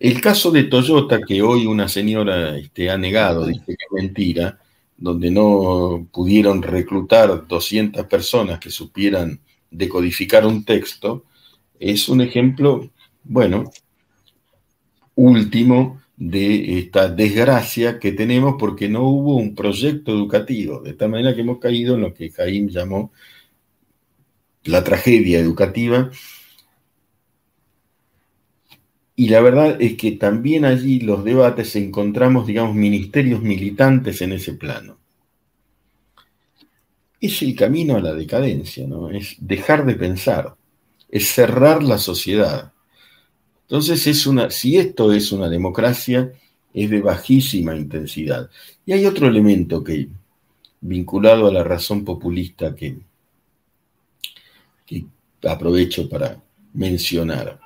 El caso de Toyota, que hoy una señora este, ha negado, dice que es mentira, donde no pudieron reclutar 200 personas que supieran decodificar un texto, es un ejemplo, bueno, último de esta desgracia que tenemos porque no hubo un proyecto educativo, de tal manera que hemos caído en lo que Jaime llamó la tragedia educativa, y la verdad es que también allí los debates encontramos, digamos, ministerios militantes en ese plano. Es el camino a la decadencia, ¿no? Es dejar de pensar, es cerrar la sociedad. Entonces, es una, si esto es una democracia, es de bajísima intensidad. Y hay otro elemento que, vinculado a la razón populista, que, que aprovecho para mencionar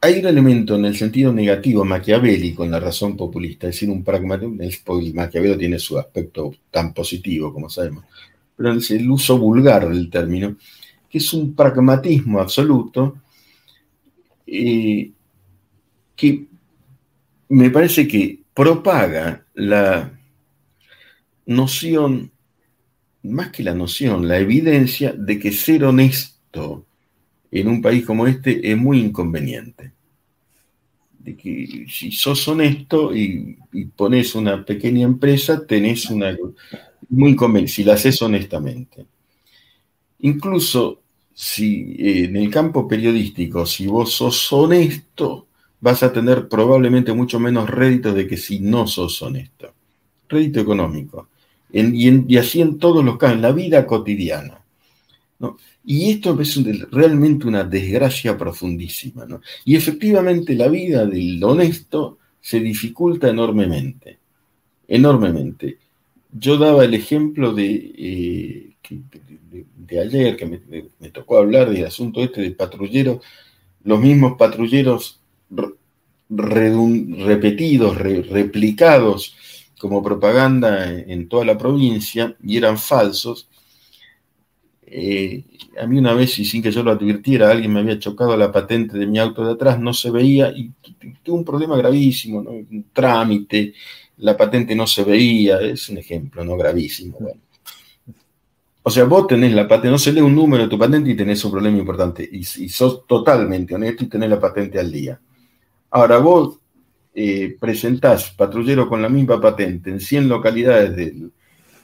hay un elemento en el sentido negativo maquiavélico en la razón populista, es decir, un pragmatismo, el maquiavelo tiene su aspecto tan positivo, como sabemos, pero es el uso vulgar del término, que es un pragmatismo absoluto eh, que me parece que propaga la noción, más que la noción, la evidencia de que ser honesto en un país como este es muy inconveniente si sos honesto y, pones una pequeña empresa, tenés una... Muy conveniente, si la haces honestamente. Incluso si eh, en el campo periodístico, si vos sos honesto, vas a tener probablemente mucho menos rédito de que si no sos honesto. Rédito económico. y, y, así en todos los casos, en la vida cotidiana. ¿no? Y esto es realmente una desgracia profundísima. ¿no? Y efectivamente la vida del honesto se dificulta enormemente, enormemente. Yo daba el ejemplo de, eh, de, ayer, que me, tocó hablar del asunto este de patrulleros, los mismos patrulleros repetidos, replicados como propaganda en toda la provincia y eran falsos eh, a mí una vez, y sin que yo lo advirtiera, alguien me había chocado la patente de mi auto de atrás, no se veía, y tuve un problema gravísimo, un trámite, la patente no se veía, es un ejemplo, ¿no? Gravísimo. O sea, vos tenés la patente, no se lee un número de tu patente y tenés un problema importante, y, sos totalmente honesto y tenés la patente al día. Ahora vos eh, presentás patrullero con la misma patente en 100 localidades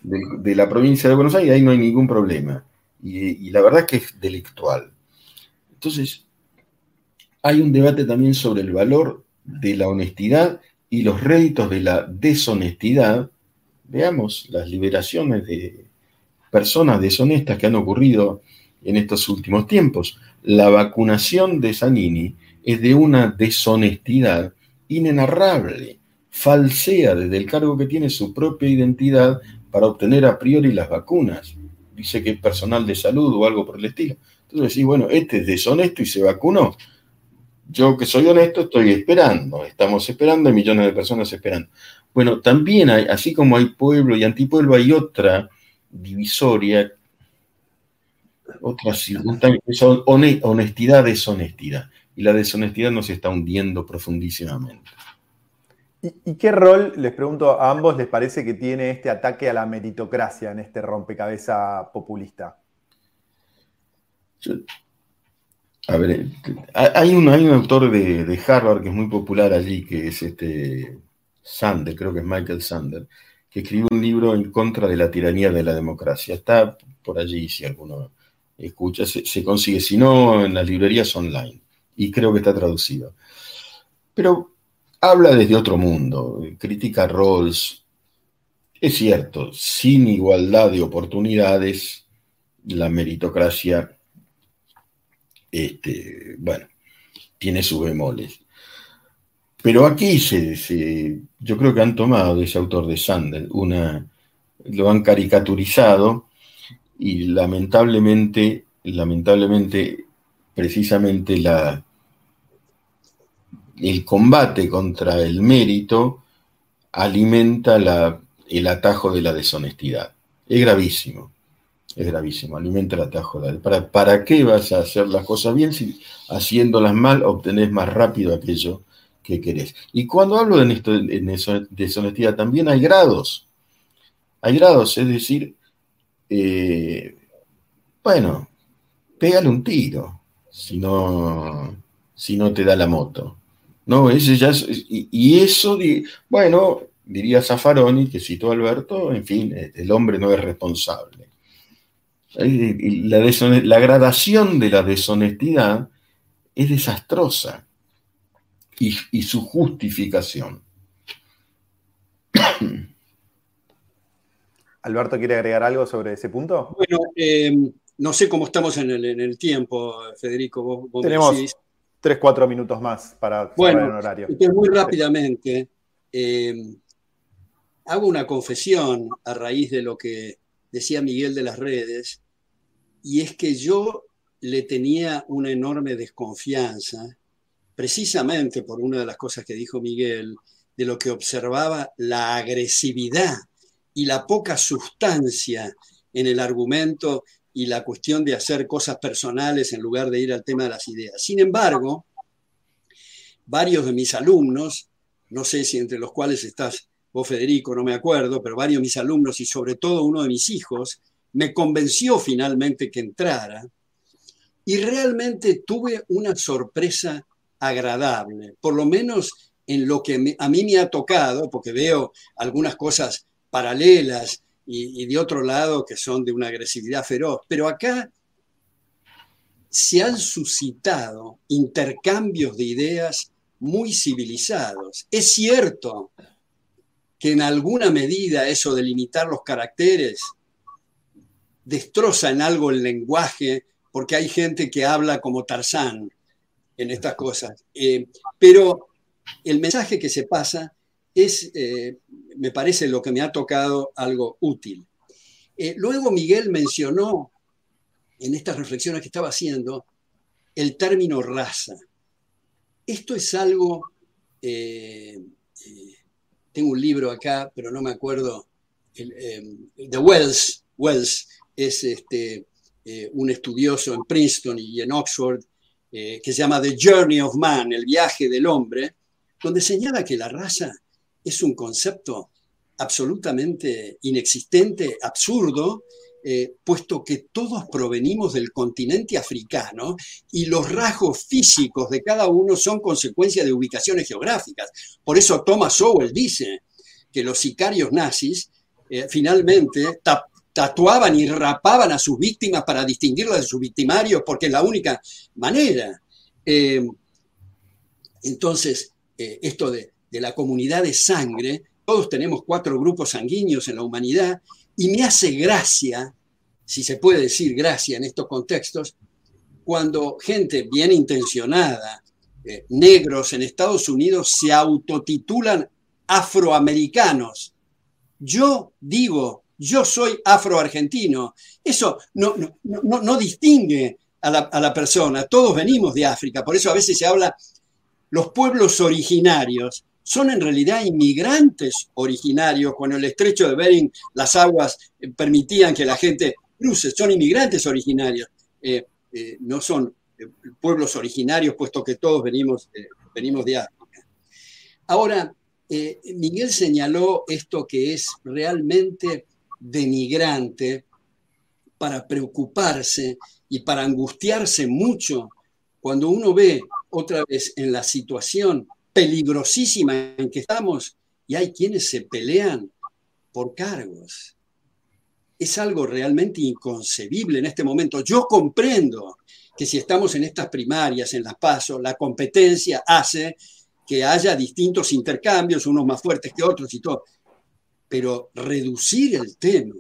de la provincia de Buenos Aires, ahí no hay ningún problema y, la verdad que es delictual. Entonces, hay un debate también sobre el valor de la honestidad y los réditos de la deshonestidad. Veamos las liberaciones de personas deshonestas que han ocurrido en estos últimos tiempos. La vacunación de Zanini es de una deshonestidad inenarrable, falsea desde el cargo que tiene su propia identidad para obtener a priori las vacunas dice que es personal de salud o algo por el estilo. Entonces decís, bueno, este es deshonesto y se vacunó. Yo que soy honesto estoy esperando, estamos esperando, hay millones de personas esperando. Bueno, también hay, así como hay pueblo y antipueblo, hay otra divisoria, otra circunstancia, honestidad, deshonestidad. Y la deshonestidad nos está hundiendo profundísimamente. ¿Y, qué rol, les pregunto a ambos, les parece que tiene este ataque a la meritocracia en este rompecabezas populista? a ver, hay un, hay un autor de, Harvard que es muy popular allí, que es este Sander, creo que es Michael Sander, que escribió un libro en contra de la tiranía de la democracia. Está por allí, si alguno escucha, se, consigue, si no, en las librerías online, y creo que está traducido. Pero habla desde otro mundo, critica roles. Es cierto, sin igualdad de oportunidades, la meritocracia, este, bueno, tiene sus bemoles. Pero aquí se, yo creo que han tomado de ese autor de Sandel, una, lo han caricaturizado y lamentablemente, lamentablemente, precisamente la, el combate contra el mérito alimenta la, el atajo de la deshonestidad. Es gravísimo, es gravísimo, alimenta el atajo. De ¿Para, ¿Para qué vas a hacer las cosas bien si haciéndolas mal obtenés más rápido aquello que querés. Y cuando hablo de, esto, de deshonestidad, también hay grados. Hay grados, es decir, eh, bueno, pégale un tiro si no, si no te da la moto. No, ese ya y, eso, bueno, diría Zaffaroni, que citó Alberto, en fin, el hombre no es responsable. La, la gradación de la deshonestidad es desastrosa y, su justificación. Alberto, ¿quiere agregar algo sobre ese punto? Bueno, em, no sé cómo estamos en el, tiempo, Federico. Tenemos tres, cuatro minutos más para bueno, el horario. muy rápidamente, em, hago una confesión a raíz de lo que decía Miguel de las redes, y es que yo le tenía una enorme desconfianza precisamente por una de las cosas que dijo Miguel, de lo que observaba la agresividad y la poca sustancia en el argumento y la cuestión de hacer cosas personales en lugar de ir al tema de las ideas. Sin embargo, varios de mis alumnos, no sé si entre los cuales estás vos, Federico, no me acuerdo, pero varios de mis alumnos y sobre todo uno de mis hijos, me convenció finalmente que entrara y realmente tuve una sorpresa agradable, por lo menos en lo que a mí me ha tocado, porque veo algunas cosas paralelas y, de otro lado que son de una agresividad feroz, pero acá se han suscitado intercambios de ideas muy civilizados. Es cierto que en alguna medida eso de limitar los caracteres destroza en algo el lenguaje, porque hay gente que habla como Tarzán, en estas cosas. Eh, pero el mensaje que se pasa es, eh, me parece, lo que me ha tocado algo útil. Eh, luego Miguel mencionó en estas reflexiones que estaba haciendo el término raza. Esto es algo, tengo un libro acá, pero no me acuerdo, de Wells, Wells es este, un estudioso en Princeton y en Oxford eh, que se llama The Journey of Man, el viaje del hombre, donde señala que la raza es un concepto absolutamente inexistente, absurdo, eh, puesto que todos provenimos del continente africano y los rasgos físicos de cada uno son consecuencia de ubicaciones geográficas. Por eso Thomas Sowell dice que los sicarios nazis eh, finalmente tatuaban y rapaban a sus víctimas para distinguirlas de sus victimarios, porque es la única manera. Eh, entonces, esto de, de la comunidad de sangre, todos tenemos cuatro grupos sanguíneos en la humanidad, y me hace gracia, si se puede decir gracia en estos contextos, cuando gente bien intencionada, eh, negros en Estados Unidos, se autotitulan afroamericanos. Yo digo yo soy afroargentino. Eso no, no, distingue a la, persona. Todos venimos de África, por eso a veces se habla, los pueblos originarios son en realidad inmigrantes originarios. Cuando el estrecho de Bering las aguas eh, permitían que la gente cruce, son inmigrantes originarios, eh, eh, no son pueblos originarios, puesto que todos venimos, venimos de África. Ahora, Miguel señaló esto que es realmente denigrante para preocuparse y para angustiarse mucho cuando uno ve otra vez en la situación peligrosísima en que estamos y hay quienes se pelean por cargos. Es algo realmente inconcebible en este momento. Yo comprendo que si estamos en estas primarias, en las pasos, la competencia hace que haya distintos intercambios, unos más fuertes que otros y todo. Pero reducir el tema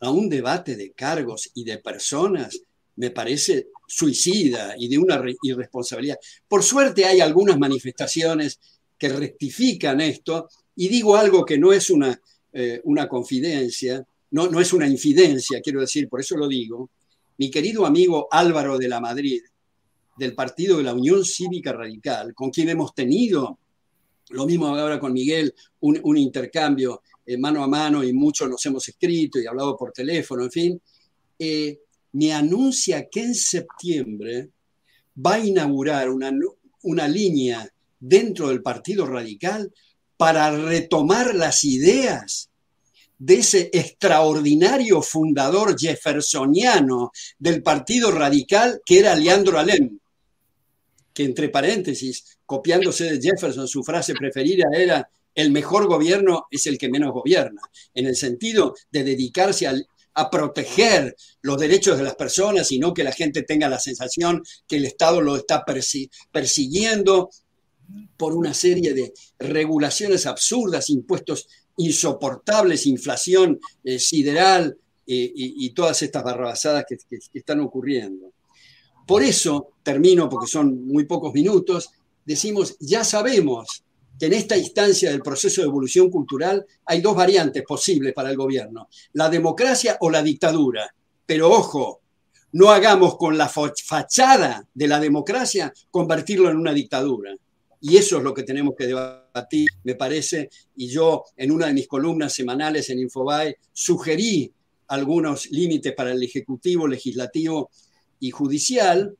a un debate de cargos y de personas me parece suicida y de una irresponsabilidad. Por suerte hay algunas manifestaciones que rectifican esto y digo algo que no es una, eh, una confidencia, no, no es una infidencia, quiero decir, por eso lo digo. Mi querido amigo Álvaro de la Madrid, del partido de la Unión Cívica Radical, con quien hemos tenido, lo mismo ahora con Miguel, un, intercambio eh, mano a mano y muchos nos hemos escrito y hablado por teléfono, en fin, eh, me anuncia que en septiembre va a inaugurar una, una línea dentro del Partido Radical para retomar las ideas de ese extraordinario fundador jeffersoniano del Partido Radical que era Leandro Alem, que entre paréntesis, copiándose de Jefferson, su frase preferida era el mejor gobierno es el que menos gobierna, en el sentido de dedicarse al, a proteger los derechos de las personas y no que la gente tenga la sensación que el Estado lo está persiguiendo por una serie de regulaciones absurdas, impuestos insoportables, inflación eh, sideral eh, y, todas estas barrabasadas que, que están ocurriendo. Por eso, termino porque son muy pocos minutos, decimos, ya sabemos que en esta instancia del proceso de evolución cultural hay dos variantes posibles para el gobierno, la democracia o la dictadura. Pero ojo, no hagamos con la fachada de la democracia convertirlo en una dictadura. Y eso es lo que tenemos que debatir, me parece. Y yo en una de mis columnas semanales en Infobae sugerí algunos límites para el Ejecutivo, Legislativo y Judicial,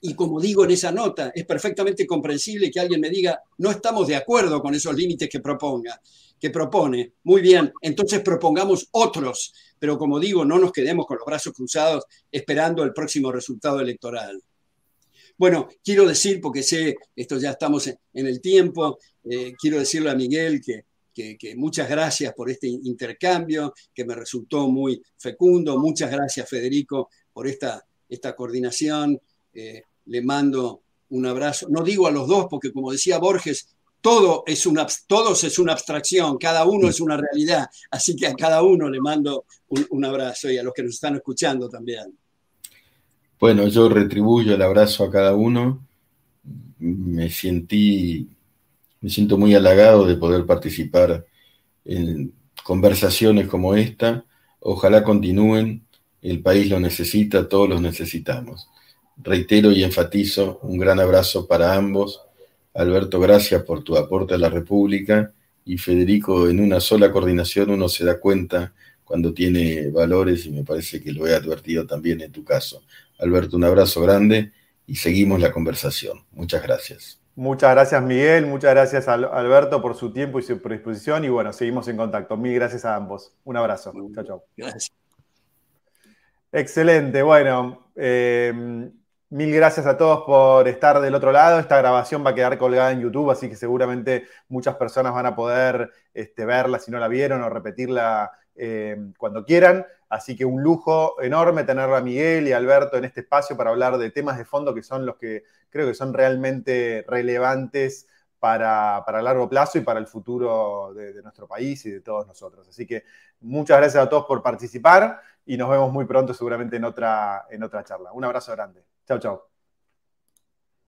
y como digo en esa nota, es perfectamente comprensible que alguien me diga, no estamos de acuerdo con esos límites que proponga, que propone. Muy bien, entonces propongamos otros, pero como digo, no nos quedemos con los brazos cruzados esperando el próximo resultado electoral. Bueno, quiero decir, porque sé, esto ya estamos en el tiempo, eh, quiero decirle a Miguel que, que, muchas gracias por este intercambio, que me resultó muy fecundo. Muchas gracias, Federico, por esta, esta coordinación. Eh, le mando un abrazo. No digo a los dos, porque como decía Borges, todo es una, todos es una abstracción, cada uno es una realidad. Así que a cada uno le mando un, abrazo y a los que nos están escuchando también. Bueno, yo retribuyo el abrazo a cada uno. Me sentí, me siento muy halagado de poder participar en conversaciones como esta. Ojalá continúen. El país lo necesita, todos los necesitamos. Reitero y enfatizo un gran abrazo para ambos. Alberto, gracias por tu aporte a la República y Federico, en una sola coordinación uno se da cuenta cuando tiene valores y me parece que lo he advertido también en tu caso. Alberto, un abrazo grande y seguimos la conversación. Muchas gracias. Muchas gracias Miguel, muchas gracias Alberto por su tiempo y su predisposición y bueno, seguimos en contacto. Mil gracias a ambos. Un abrazo. Chao, chao. Gracias. Excelente, bueno. Eh, Mil gracias a todos por estar del otro lado. Esta grabación va a quedar colgada en YouTube, así que seguramente muchas personas van a poder este, verla si no la vieron o repetirla eh, cuando quieran. Así que un lujo enorme tener a Miguel y a Alberto en este espacio para hablar de temas de fondo que son los que creo que son realmente relevantes para, largo plazo y para el futuro de, de nuestro país y de todos nosotros. Así que muchas gracias a todos por participar y nos vemos muy pronto seguramente en otra, en otra charla. Un abrazo grande. Chao, chao.